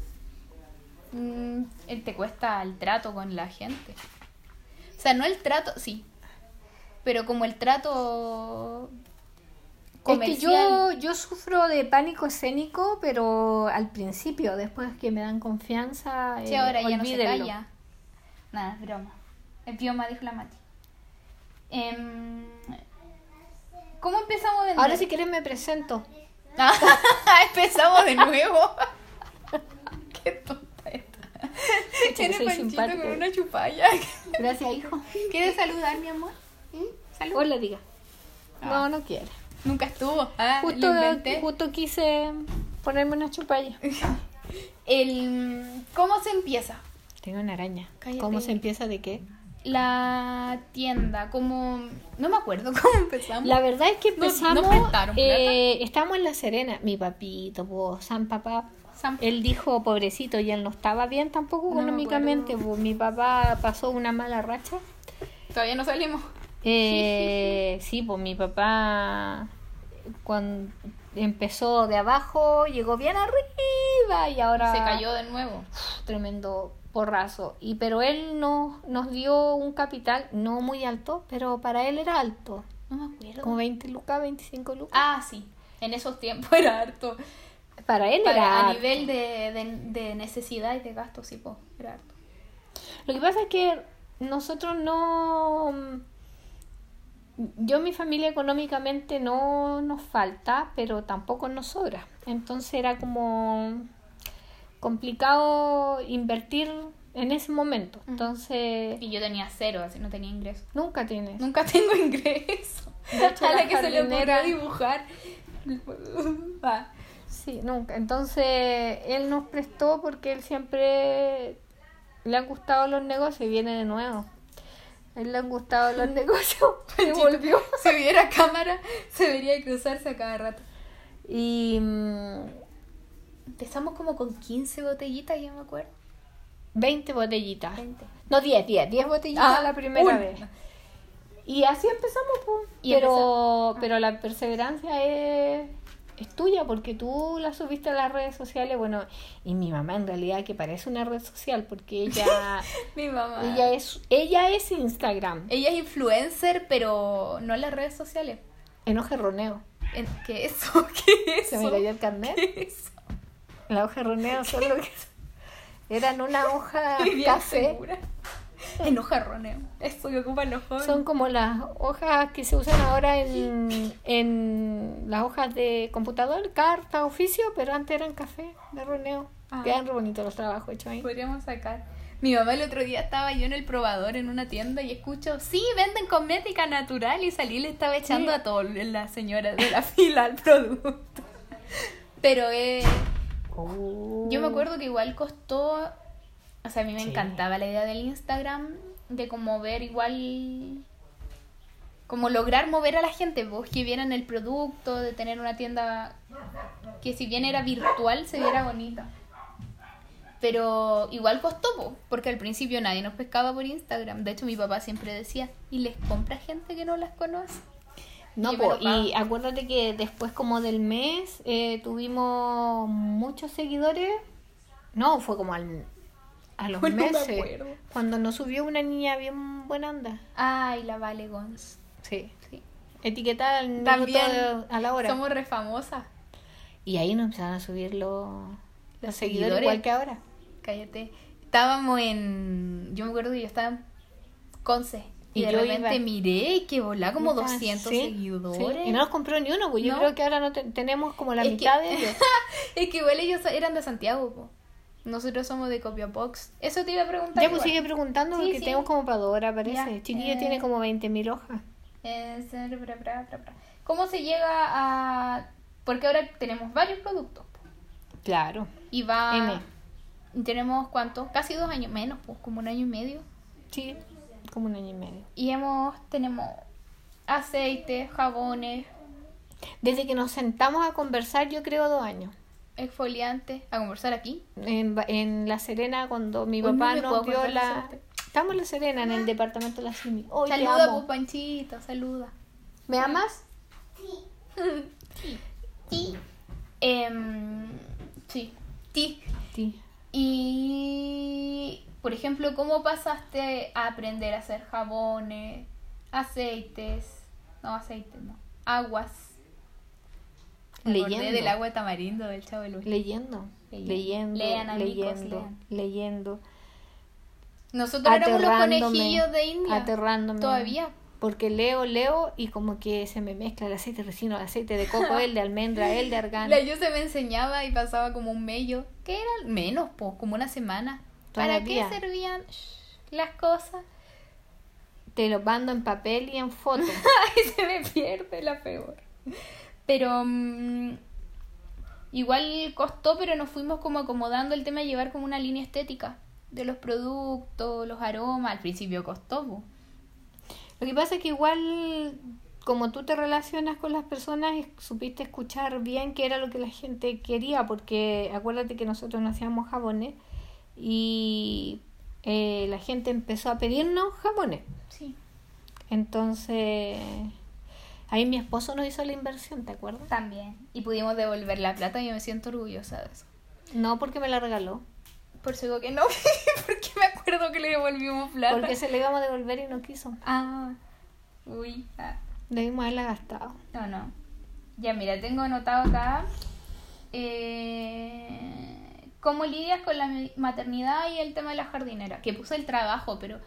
mm, te cuesta el trato con la gente. O sea, no el trato, sí. pero como el trato Es que comercial. yo, yo sufro de pánico escénico, pero al principio, después que me dan confianza, Sí, eh, ahora ya no se calla. Nada, es broma. Es bioma, dijo la Mati. Em, ¿Cómo empezamos a vender? Ahora si quieres me presento. Ah, empezamos de nuevo. Qué tonta esta. soy panchito con una chupalla. Gracias, hijo. ¿Quieres saludar, mi amor? Salud. Hola, diga. Ah. No, no quiere. Nunca estuvo. Ah, Justo, quise ponerme una chupalla. El, ¿Cómo se empieza? Tengo una araña. Cállate. ¿Cómo se empieza de qué? La tienda, como... No me acuerdo cómo empezamos. La verdad es que No- no empezamos, prestaron plata. eh, estamos en La Serena, mi papito, po, San Papá, San- él dijo pobrecito y él no estaba bien tampoco No me económicamente, po, mi papá pasó una mala racha. Todavía no salimos. Eh, sí, pues mi papá cuando empezó de abajo llegó bien arriba y ahora Se cayó de nuevo. tremendo porrazo. Y pero él nos, nos dio un capital no muy alto, pero para él era alto, No me acuerdo. como 20 lucas, 25 lucas. Ah, sí. En esos tiempos era harto. Para él Para- era a harto. nivel de, de, de necesidad y de gasto, sí, po, era harto. Lo que pasa es que nosotros no... Yo, mi familia económicamente no nos falta, pero tampoco nos sobra. Entonces era como complicado invertir en ese momento. Entonces, Y yo tenía cero, así no tenía ingreso. nunca tienes. Nunca tengo ingreso. Hecho, a la la que se le ocurrió dibujar. Ah, Sí, nunca. Entonces, él nos prestó porque él siempre le han gustado los negocios y viene de nuevo. A él le han gustado los negocios. y volvió. Si viera cámara, se vería cruzarse a cada rato. Y mm, Empezamos como con 15 botellitas, ya me acuerdo. 20 botellitas. 20. No, 10, 10. 10 botellitas Ah, la primera vez. Y así empezamos, pues. Y Pero, pero la perseverancia es, es tuya porque tú la subiste a las redes sociales. Bueno, y mi mamá en realidad que parece una red social porque ella, Mi mamá. ella, es, ella es Instagram. Ella es influencer, pero no en las redes sociales. Enojerroneo. En- ¿Qué es eso? ¿Qué es Se eso? me cayó el carnet. ¿Qué es eso? La hoja roneo son lo que eran una hoja Bien café. segura. Enojarroneo. Eso que ocupan los jóvenes. Son como las hojas que se usan ahora en, en las hojas de computador, carta, oficio, pero antes eran café de roneo. Ah. Quedan re bonitos los trabajos hechos ahí. Podríamos sacar. Mi mamá el otro día estaba yo en el probador en una tienda y escucho, sí, venden cosmética natural y salí y le estaba echando Sí. a todas las señoras de la fila al producto. Pero eh, Oh. yo me acuerdo que igual costó, o sea, a mí me Sí. encantaba la idea del Instagram de como ver igual, como lograr mover a la gente, pues que vieran el producto, de tener una tienda que si bien era virtual se viera bonita. Pero igual costó, po, porque al principio nadie nos pescaba por Instagram. De hecho, mi papá siempre decía, ¿y les compra gente que no las conoce? No, po, y acuérdate que después como del mes eh, tuvimos muchos seguidores. No, fue como al, a los meses. Cuando nos subió una niña bien buena onda. Ay, la Vale Gons. Sí. Sí. Etiquetada al También a la hora. somos re famosas. Y ahí nos empezaron a subir los, los Los seguidores, seguidores. igual que ahora. Cállate. Estábamos en. Yo me acuerdo que yo estaba en Conce. Y, Y de yo repente iba- miré y que volá como Ah, 200 sí, seguidores. sí. Y no nos compró ni uno, pues yo No. creo que ahora no te- tenemos como la Es mitad que- de ellos. Es que igual ellos eran de Santiago, po. Nosotros somos de Copiapox. Eso te iba a preguntar. Ya pues igual. sigue preguntando Sí, porque tenemos como para dos horas, parece. Ya, Chiquilla eh. tiene como 20.000 hojas. Eh, ser- bra, bra, bra, bra. ¿Cómo se llega a...? Porque ahora tenemos varios productos. po. Claro. Y va... M. Tenemos, ¿cuánto? Casi dos años menos, pues como un año y medio. Sí, como un año y medio. Y hemos... Tenemos aceites, jabones, Desde que nos sentamos a conversar, yo creo dos años. exfoliantes. A conversar aquí. En, en La Serena, cuando mi papá nos dio la... Estamos en La Serena, en el departamento de la te saluda, amo. Panchito, saluda. ¿Me amas? Y... em, sí. Sí. Sí. Y, por ejemplo, ¿cómo pasaste a aprender a hacer jabones, aceites, no aceites, no, aguas. Me Leyendo. del agua de tamarindo del Chavo del. Leyendo, Leyendo. leyendo, Lean, amigos, leyendo, lean. leyendo, Nosotros éramos los conejillos de India. aterrándome. Todavía. Porque leo, leo y como que se me mezcla el aceite resino, el aceite de coco, el de almendra, el de argán. La yo se me enseñaba y pasaba como un mello. ¿Qué era? Menos, po, como una semana. ¿Para qué servían las cosas? Te lo mando en papel y en foto. Ay, se me pierde la peor. Pero mm, igual costó, pero nos fuimos como acomodando el tema de llevar como una línea estética de los productos, los aromas. Al principio costó, po. Lo que pasa es que igual, como tú te relacionas con las personas, supiste escuchar bien qué era lo que la gente quería, porque acuérdate que nosotros no hacíamos jabones y eh, la gente empezó a pedirnos jabones. Sí. Entonces, ahí mi esposo nos hizo la inversión, ¿te acuerdas? También. Y pudimos devolver la plata y yo me siento orgullosa de eso. No porque me la regaló, Por eso digo que no, porque me acuerdo que le devolvimos plata. porque se le íbamos a devolver y no quiso. Ah, uy, ah. Debimos haberla gastado. No, no. Ya, mira, tengo anotado acá. Eh, ¿Cómo lidias con la maternidad y el tema de la jardinera? Que puse el trabajo, pero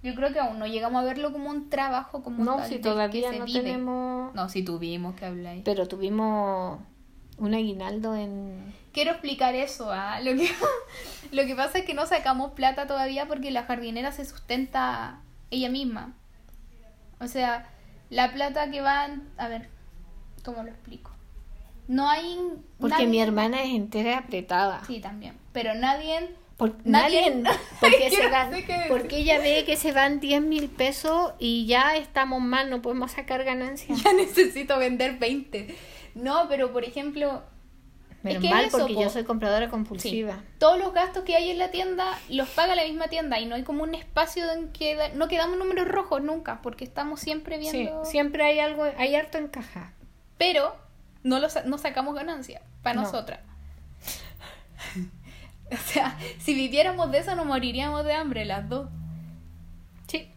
yo creo que aún no llegamos a verlo como un trabajo como No, tal, si que todavía se no vive. tenemos... No, si tuvimos que hablar. Pero tuvimos un aguinaldo en... Quiero explicar eso. ¿ah? Lo, que, lo que pasa es que no sacamos plata todavía porque la jardinera se sustenta ella misma. O sea, la plata que van... A ver, ¿cómo lo explico? No hay... Porque nadie- mi hermana es entera apretada. Sí, también. Pero nadie... Por- Nadie- nadie, porque, se no sé decir. porque ella ve que se van 10 mil pesos y ya estamos mal, no podemos sacar ganancias. Ya necesito vender 20. No, pero por ejemplo... Menos es que mal eso, porque po. yo soy compradora Sí, compulsiva. todos los gastos que hay en la tienda los paga la misma tienda y no hay como un espacio en que da- no quedamos números rojos nunca porque estamos siempre Sí, viendo... siempre hay algo, hay harto en caja. pero no, lo, no sacamos ganancia para No. nosotras. o sea, si viviéramos de eso nos moriríamos de hambre las dos. Sí.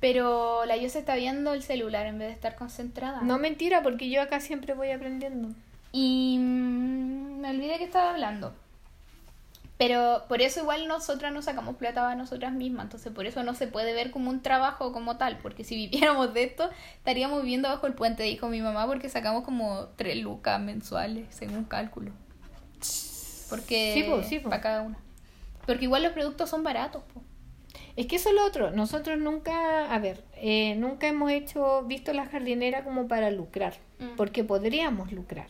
Pero la yo se está viendo el celular en vez de estar concentrada. No mentira, porque yo acá siempre voy aprendiendo. Y mm, me olvidé que estaba hablando. Pero por eso igual nosotras no sacamos plata para nosotras mismas. Entonces por eso no se puede ver como un trabajo como tal. Porque si viviéramos de esto, estaríamos viviendo bajo el puente, dijo mi mamá, porque sacamos como tres lucas mensuales, según cálculo. Porque Sí, po, sí, po. para cada una. Porque igual los productos son baratos, po. Es que eso es lo otro. Nosotros nunca, a ver, eh, nunca hemos hecho, visto la jardinera como para lucrar, Mm. porque podríamos lucrar.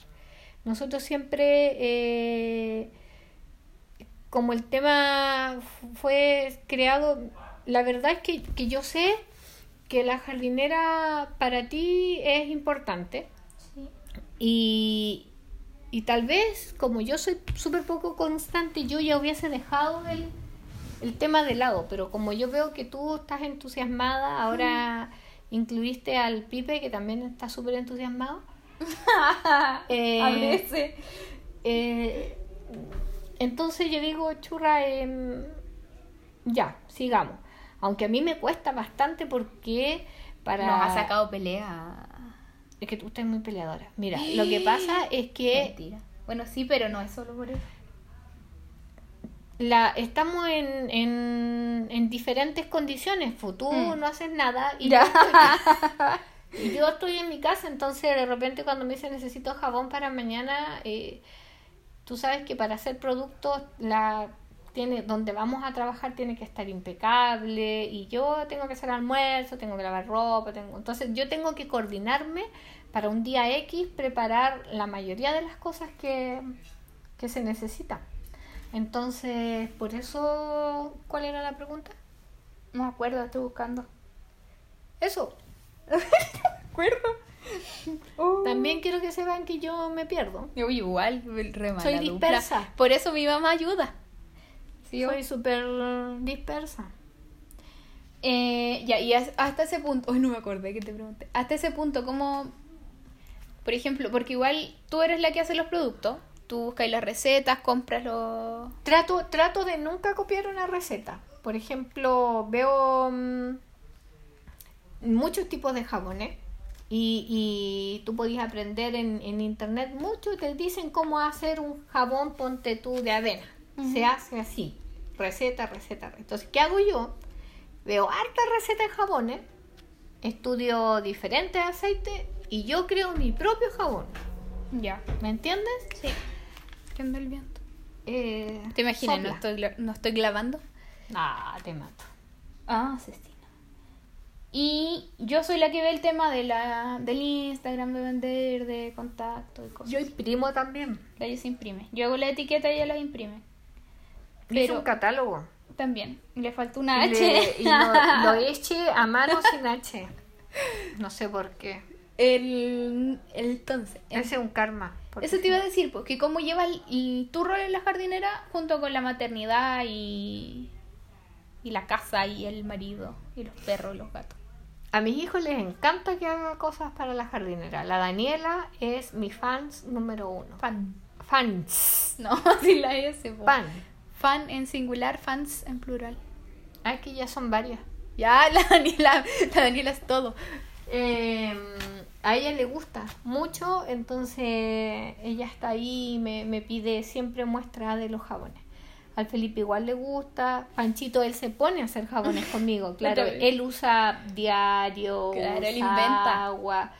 Nosotros siempre, eh, como el tema fu- fue creado, la verdad es que, que yo sé que la jardinera para ti es importante. Sí. Y, y tal vez, como yo soy súper poco constante, yo ya hubiese dejado el, el tema de lado, pero como yo veo que tú estás entusiasmada, ahora incluiste al Pipe, que también está súper entusiasmado. Eh, A veces. eh, entonces yo digo, churra, em, ya, sigamos. Aunque a mí me cuesta bastante porque para... Nos ha sacado pelea. Es que tú estás muy peleadora. Mira, lo que pasa es que Mentira. Bueno, sí, pero no es solo por eso. la estamos en, en, en diferentes condiciones. Tú Mm. no haces nada y yo, y yo estoy en mi casa, entonces de repente cuando me dice necesito jabón para mañana, eh, tú sabes que para hacer productos la tiene donde vamos a trabajar tiene que estar impecable y yo tengo que hacer almuerzo, tengo que lavar ropa, tengo entonces yo tengo que coordinarme para un día X preparar la mayoría de las cosas que, que se necesitan. Entonces, por eso, ¿cuál era la pregunta? No me acuerdo, estoy buscando. Eso. ¿Me acuerdo? También quiero que sepan que yo me pierdo. Yo igual, re mala Soy dupla. dispersa. Por eso mi mamá ayuda. Sí, Soy súper dispersa. Eh, ya, y as- hasta ese punto, hoy no me acordé que te pregunté. Hasta ese punto, ¿cómo, por ejemplo, porque igual tú eres la que hace los productos, tú buscas las recetas, compras los... Trato, trato de nunca copiar una receta. Por ejemplo, veo mm, muchos tipos de jabones. Y, y tú podías aprender en, en internet mucho, te dicen cómo hacer un jabón, ponte tú de avena. Se hace así, receta, receta. Entonces, ¿qué hago yo? Veo hartas recetas de jabones, estudio diferentes aceites y yo creo mi propio jabón. Ya. ¿Me entiendes? Sí. Entiendo el viento. Eh, ¿Te imaginas? No estoy, no estoy grabando. Ah, te mato. Ah, Cestina. Y yo soy la que ve el tema de la, del Instagram, de vender, de contacto y cosas. Yo imprimo también. La ella se imprime. Yo hago la etiqueta y ella la imprime. Hice Pero- un catálogo. También. Le falta una H. le- y lo, lo eché a mano sin H. No sé por qué. el, el entonces. Ese es un karma. porque- Eso te iba a decir, pues, que cómo llevas el- el- tu rol en la jardinera junto con la maternidad y, y la casa y el marido y los perros y los gatos. A mis hijos les encanta que haga cosas para la jardinera. La Daniela es mi fans número uno. Fan. Fans. No, así la S. Fan. Fan en singular, fans en plural. Aquí ya son varias. Ya, la Daniela, la Daniela es todo. Eh, a ella le gusta mucho, entonces ella está ahí y me, me pide siempre muestra de los jabones. Al Felipe igual le gusta. Panchito, él se pone a hacer jabones conmigo. Claro, él usa diario, Claro, él inventa. agua,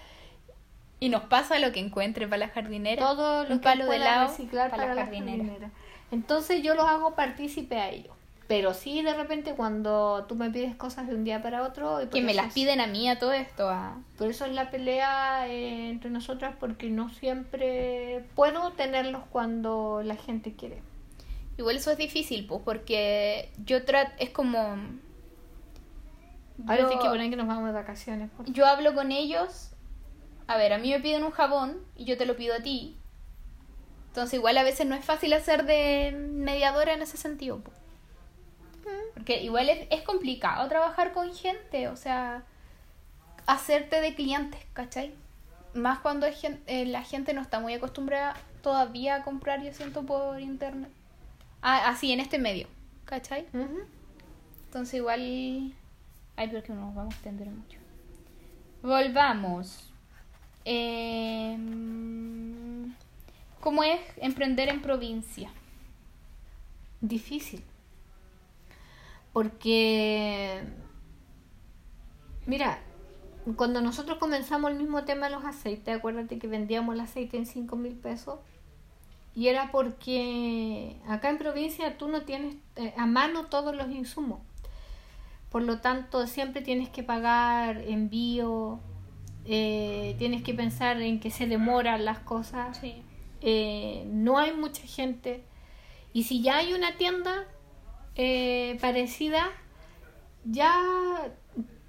Y nos pasa lo que encuentre para la jardinera. todo lo Un que palo de reciclar para para, la jardinera. jardinera. Entonces yo los hago partícipe a ellos. Pero sí, de repente, cuando tú me pides cosas de un día para otro. y Que me las es- piden a mí a todo esto. A... Por eso es la pelea eh, entre nosotras, porque no siempre puedo tenerlos cuando la gente quiere. Igual eso es difícil, pues, porque yo trato, es como... Ahora yo- que poner que nos vamos de vacaciones. por- yo hablo con ellos. A ver, a mí me piden un jabón y yo te lo pido a ti. Entonces, igual a veces no es fácil hacer de mediadora en ese sentido. po. Porque igual es, es complicado trabajar con gente, o sea, hacerte de clientes, ¿cachai? Más cuando es gen- eh, la gente no está muy acostumbrada todavía a comprar, yo siento, por internet. Ah, así, en este medio, ¿cachai? Entonces igual... Ay, pero que no nos vamos a extender mucho. Volvamos. Em, ¿Cómo es emprender en provincia? Difícil. Porque, mira, cuando nosotros comenzamos el mismo tema de los aceites, acuérdate que vendíamos el aceite en 5 mil pesos. Y era porque acá en provincia tú no tienes eh, a mano todos los insumos. Por lo tanto, siempre tienes que pagar envío, eh, tienes que pensar en que se demoran las cosas. Sí. Eh, no hay mucha gente. Y si ya hay una tienda eh, parecida, ya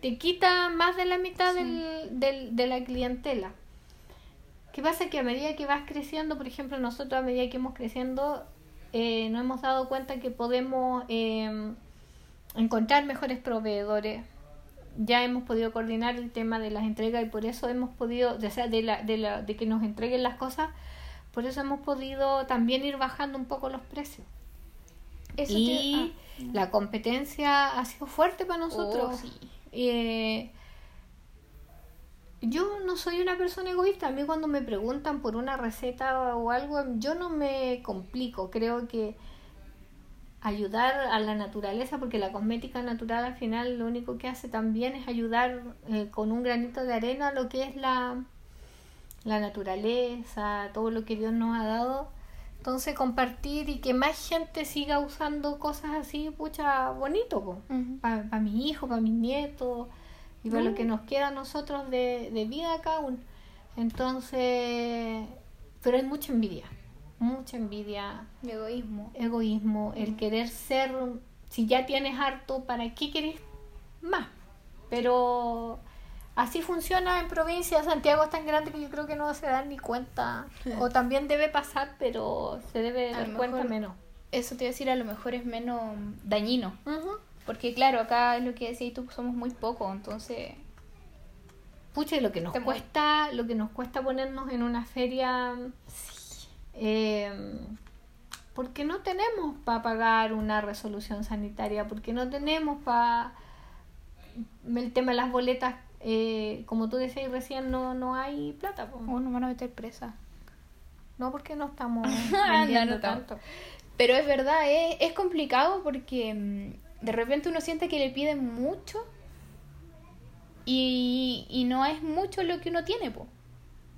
te quita más de la mitad del, del- de la clientela. ¿Qué pasa? Que a medida que vas creciendo, por ejemplo, nosotros a medida que hemos creciendo, eh, nos hemos dado cuenta que podemos eh, encontrar mejores proveedores. Ya hemos podido coordinar el tema de las entregas y por eso hemos podido, o sea, de, la, de, la, de que nos entreguen las cosas, por eso hemos podido también ir bajando un poco los precios. Eso y te- ah, la competencia ha sido fuerte para nosotros. Oh, sí. Eh, yo no soy una persona egoísta. A mí cuando me preguntan por una receta o algo, yo no me complico. Creo que ayudar a la naturaleza, porque la cosmética natural al final lo único que hace también es ayudar eh, con un granito de arena a lo que es la, la naturaleza, todo lo que Dios nos ha dado. Entonces compartir y que más gente siga usando cosas así, pucha, bonito, po Ujú. para mi hijo, para mis nietos y para lo que nos queda a nosotros de, de vida acá aún. Entonces, pero hay mucha envidia, mucha envidia, egoísmo. egoísmo, el querer ser, si ya tienes harto, ¿para qué querés más? Pero así funciona en provincia, Santiago es tan grande que yo creo que no se dan ni cuenta, o también debe pasar, pero se debe A dar cuenta menos. Eso te iba a decir, a lo mejor es menos dañino. Porque claro, acá es lo que decías tú, somos muy pocos, entonces... Pucha, lo que nos cuesta, lo que nos cuesta ponernos en una feria, eh, porque no tenemos para pagar una resolución sanitaria, porque no tenemos para el tema de las boletas eh, como tú decías recién, no, no hay plata. po. Oh, nos van a meter presa. No, porque no estamos Ah, vendiendo no, no tanto. Pero es verdad, es, es complicado porque mm, de repente uno siente que le piden mucho y, y no es mucho lo que uno tiene, po.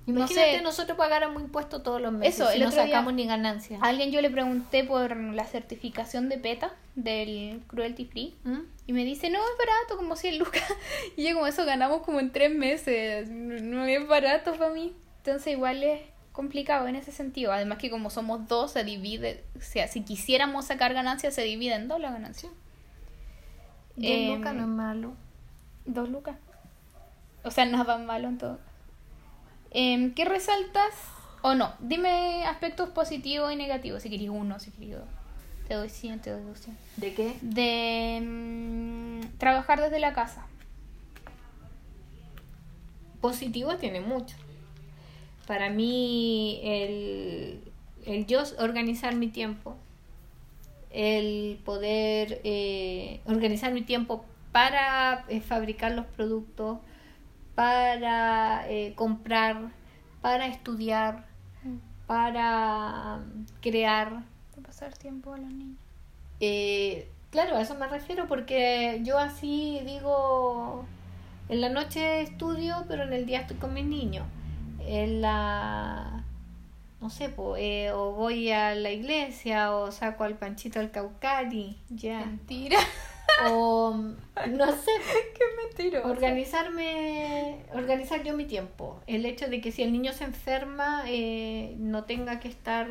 No Imagínate sé. nosotros pagáramos impuestos todos los meses Eso, y el no otro día- sacamos ni ganancias. A alguien yo le pregunté por la certificación de PETA del Cruelty Free ¿Mm? y me dice, no, es barato, como 100 lucas. Y yo como eso ganamos como en tres meses, no, no es barato para mí. Entonces igual es complicado en ese sentido. Además que como somos dos, se divide, o sea, si quisiéramos sacar ganancias, se divide en dos la ganancia. Dos Em, lucas no es malo. Dos lucas. O sea, nada malo en todo. Em, ¿Qué resaltas? O no, dime aspectos positivos y negativos. Si queréis uno, si queréis dos. Te doy 100, te doy 200. ¿De qué? De mm, trabajar desde la casa. Positivo tiene mucho. Para mí, el, el yo organizar mi tiempo, el poder eh, organizar mi tiempo para eh, fabricar los productos, para eh, comprar, para estudiar, para mm, crear, De pasar tiempo a los niños. Claro, a eso me refiero porque yo así digo, en la noche estudio, pero en el día estoy con mis niños. En la, no sé, po, eh, o voy a la iglesia o saco al panchito al caucari, ya. Mentira. O, no sé, Qué mentira. organizarme, organizar yo mi tiempo. El hecho de que si el niño se enferma, eh, no tenga que estar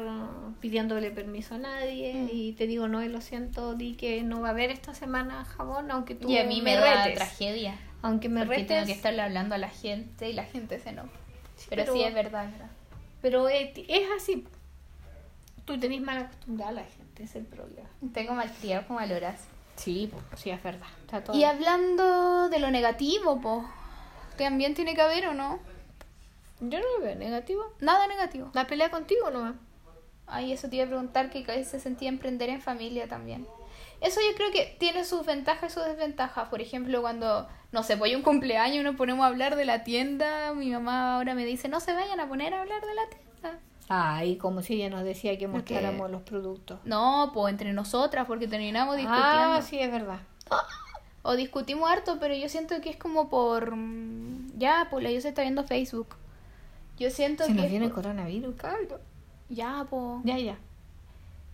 pidiéndole permiso a nadie Mm. y te digo, no, lo siento, di que no va a haber esta semana jabón, aunque tú Y a mí me, da retes. tragedia. Aunque me porque retes, tengo que estarle hablando a la gente y la gente se enoja. pero, pero- sí es verdad, es verdad. Pero es, es así. Tú tenés mal acostumbrada a la gente, es el problema. Tengo malcriado como valoras. Sí, pues, sí, es verdad. Está todo- Y hablando de lo negativo, po. También tiene que haber o no? Yo no lo veo negativo. Nada negativo. La pelea contigo nomás. Ay, eso te iba a preguntar que se sentía emprender en familia también. Eso yo creo que tiene sus ventajas y sus desventajas. Por ejemplo, cuando, no sé, voy a un cumpleaños y nos ponemos a hablar de la tienda, mi mamá ahora me dice, no se vayan a poner a hablar de la tienda. Ay, como si ella nos decía que Porque- mostráramos los productos. No, pues entre nosotras, porque terminamos discutiendo. Ah, sí, es verdad. O discutimos harto, pero yo siento que es como por... mm, Ya, pues la yo se está viendo Facebook. Yo siento Se que... nos es viene el coronavirus, cabrón. Ya, pues... Ya, ya.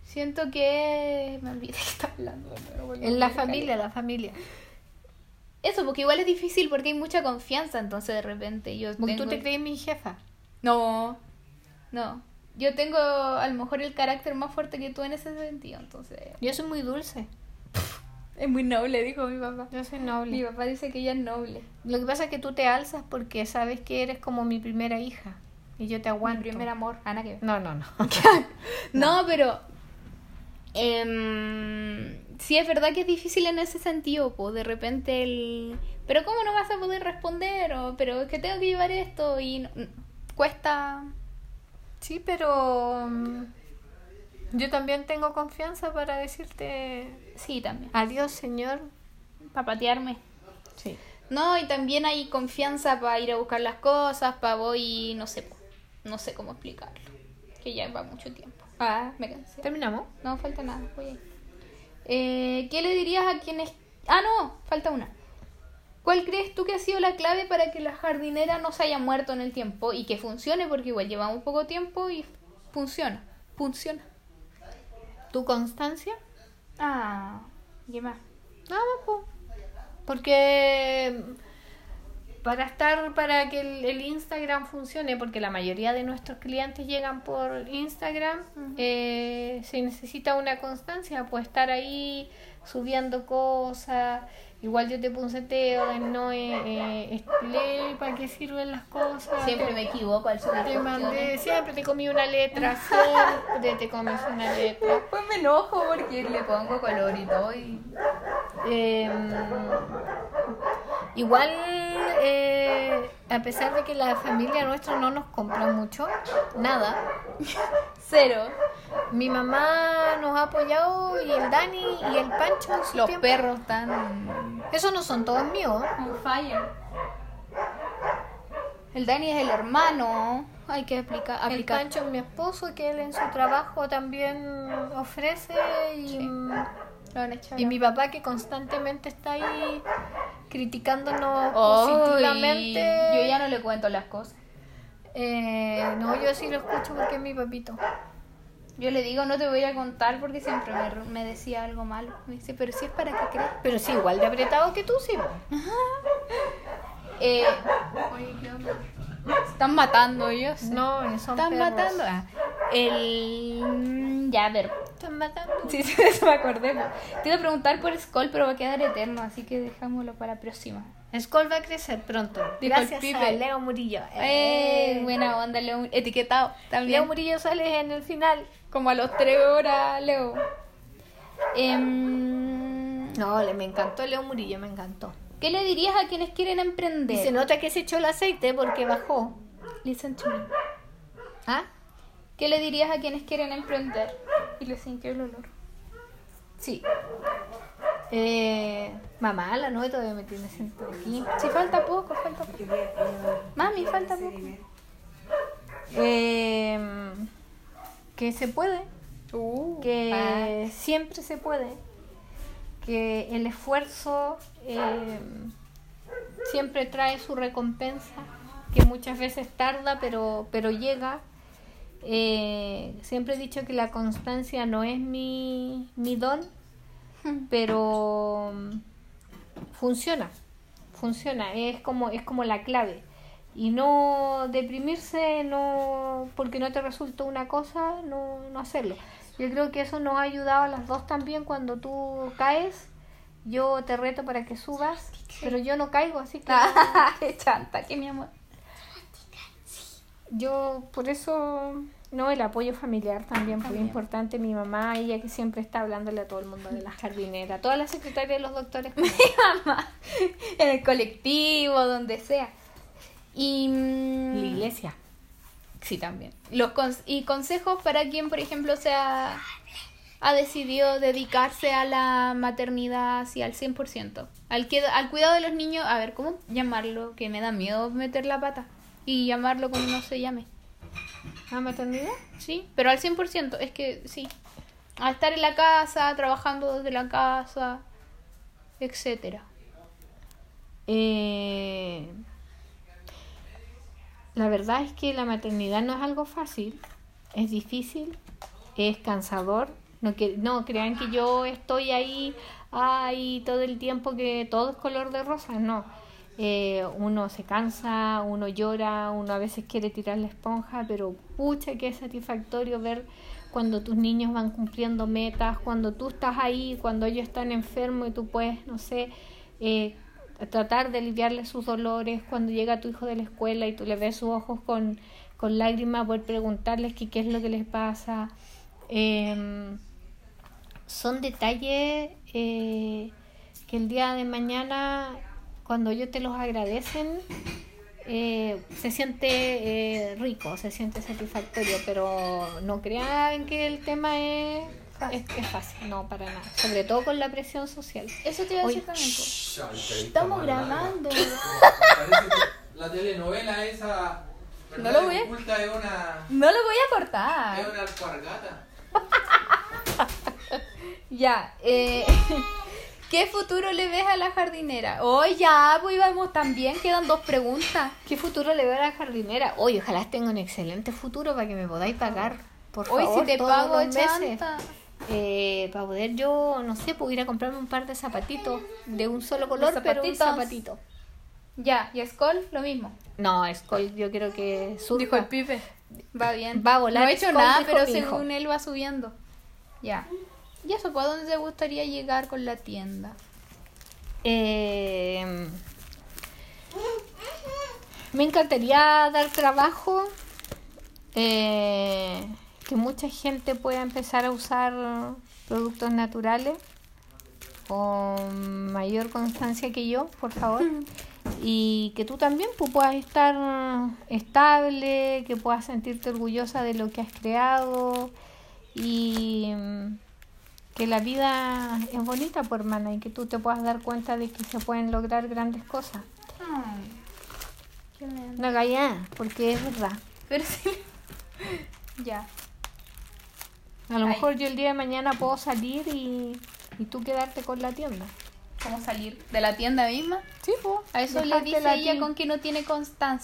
Siento que... Me olvidé que estaba hablando. En la familia, la familia. Eso, porque igual es difícil porque hay mucha confianza, entonces de repente yo Porque tengo... tú te crees mi jefa. No, no. Yo tengo a lo mejor el carácter más fuerte que tú en ese sentido, entonces... Yo soy muy dulce. Es muy noble, dijo mi papá. Yo soy Mi noble. papá dice que ella es noble. Lo que pasa es que tú te alzas porque sabes que eres como mi primera hija. Y yo te Mi aguanto. primer amor, Ana que No, no, no. No, pero... em, sí, es verdad que es difícil en ese sentido, pues de repente el... Pero ¿cómo no vas a poder responder? O, pero es que tengo que llevar esto y no- cuesta... Sí, pero mm, yo también tengo confianza para decirte Sí, también. adiós, señor. Para patearme. Sí. No, y también hay confianza para ir a buscar las cosas, para voy, no sé, no sé cómo explicarlo. Que ya va mucho tiempo. Ah, me cansé. ¿Terminamos? No, falta nada, voy ahí. Eh, ¿Qué le dirías a quienes... Ah, no, falta una. ¿Cuál crees tú que ha sido la clave para que la jardinera no se haya muerto en el tiempo y que funcione? Porque igual llevamos poco tiempo y funciona. Funciona. ¿Tu constancia? Ah, ¿qué más? Nada, po. Porque para estar, para que el, el Instagram funcione, porque la mayoría de nuestros clientes llegan por Instagram, eh, se necesita una constancia, pues estar ahí subiendo cosas. Igual yo te puse teo de no eh, eh, lee para qué sirven las cosas. Siempre Te- me equivoco al subir Te mandé, siempre te comí una letra, siempre te comes una letra. Después me enojo porque le pongo color y todo y... Eh, igual, eh, a pesar de que la familia nuestra no nos compra mucho, nada, Cero. mi mamá nos ha apoyado y el Dani y el Pancho. en su Los tiempo. perros están Esos no son todos míos. on fire. El Dani es el hermano. Hay que aplicar. El aplicar. Pancho es mi esposo, que él en su trabajo también ofrece. Y, Lo han echado. y mi papá, que constantemente está ahí criticándonos positivamente. Yo ya no le cuento las cosas. Eh, no, yo sí lo escucho porque es mi papito. Yo le digo, no te voy a contar porque siempre me, me decía algo malo. Me dice, pero si es para que creas. Pero sí, igual de apretado que tú, sí. po. Eh, oye, ¿qué onda? Están matando ellos. No, son Están perros. matando. Ah, el. Ya, a ver. Están matando. Sí, sí, eso me acordé. Te iba a preguntar por Skull, pero va a quedar eterno, así que dejámoslo para la próxima. Skull va a crecer pronto. Dijo el Gracias a Leo Murillo. Eh, Eh, buena onda, Leo. Etiquetado también. Leo Murillo sale en el final. Como a los tres horas, Leo. Em, No, le, me encantó Leo Murillo, me encantó. ¿Qué le dirías a quienes quieren emprender? Y se nota que se echó el aceite porque bajó. Listen to me. ¿Ah? ¿Qué le dirías a quienes quieren emprender? Y le sintió el olor. Sí. Eh, mamá, la nueve todavía me tiene sentado aquí. Si falta poco, falta poco. Mami, falta poco. Eh, que se puede, Uh, que siempre se puede, que el esfuerzo eh, siempre trae su recompensa, que muchas veces tarda pero, pero llega. Eh, siempre he dicho que la constancia no es mi, mi don, pero mm, funciona, funciona, es como, es como la clave. Y no deprimirse no porque no te resulta una cosa, no, no hacerlo. Yo creo que eso nos ha ayudado a las dos también cuando tú caes. Yo te reto para que subas, pero yo no caigo, así que qué chanta, que mi amor. yo por eso no el apoyo familiar también fue También. importante. Mi mamá, ella que siempre está hablándole a todo el mundo de la jardinera, todas las secretarias de los doctores. Mamá, en el colectivo, donde sea. Y. mm, la iglesia. Sí, también. Los cons- y consejos para quien, por ejemplo, sea ha decidido dedicarse a la maternidad así al 100%. Al, que, al cuidado de los niños, a ver, ¿cómo llamarlo? Que me da miedo meter la pata. Y llamarlo como no se llame. ¿A maternidad? Sí, pero al 100%, es que sí. A estar en la casa, trabajando desde la casa, etcétera. Eh, la verdad es que la maternidad no es algo fácil, es difícil, es cansador. No, que, no crean que yo estoy ahí ay, todo el tiempo que todo es color de rosa, no. Eh, uno se cansa, uno llora, uno a veces quiere tirar la esponja, pero pucha que es satisfactorio ver cuando tus niños van cumpliendo metas, cuando tú estás ahí, cuando ellos están enfermos y tú puedes, no sé, eh, tratar de aliviarles sus dolores, cuando llega tu hijo de la escuela y tú le ves sus ojos con, con lágrimas, poder preguntarles que qué es lo que les pasa. Em, son detalles eh, que el día de mañana, cuando ellos te los agradecen, eh, se siente eh, rico, se siente satisfactorio, pero no crean que el tema es, es, es fácil, no, para nada, sobre todo con la presión social. Eso te iba a decir también. entrevista Estamos grabando. Parece que la telenovela esa. No lo voy a- Oculta es una. No lo voy a cortar. Es una alpargata. Ya, eh, ¿qué futuro le ves a la jardinera? Oh, ya, pues íbamos también, quedan dos preguntas. ¿Qué futuro le veo a la jardinera? Oye, ojalá tenga un excelente futuro para que me podáis pagar, por Hoy favor, si te todos pago, los meses. chanta. Eh, para poder yo, no sé, pudiera comprarme un par de zapatitos de un solo color, pero un zapatito. Ya, y Skull, lo mismo. No, Skull, yo quiero que surja. Dijo el pibe. Va bien. Va a volar No he hecho nada, pero según hijo. él va subiendo. Ya. ¿Y eso, para dónde te gustaría llegar con la tienda? Eh, me encantaría dar trabajo, eh, que mucha gente pueda empezar a usar productos naturales con mayor constancia que yo, por favor. Y que tú también pues, puedas estar estable, que puedas sentirte orgullosa de lo que has creado y mm, que la vida es bonita, por hermana, y que tú te puedas dar cuenta de que se pueden lograr grandes cosas. No porque es verdad. Pero sí. ya. A lo Ay. mejor yo el día de mañana puedo salir y, y tú quedarte con la tienda. ¿Cómo salir? ¿De la tienda misma? Sí, pues. A eso le dice ella con que no tiene constancia.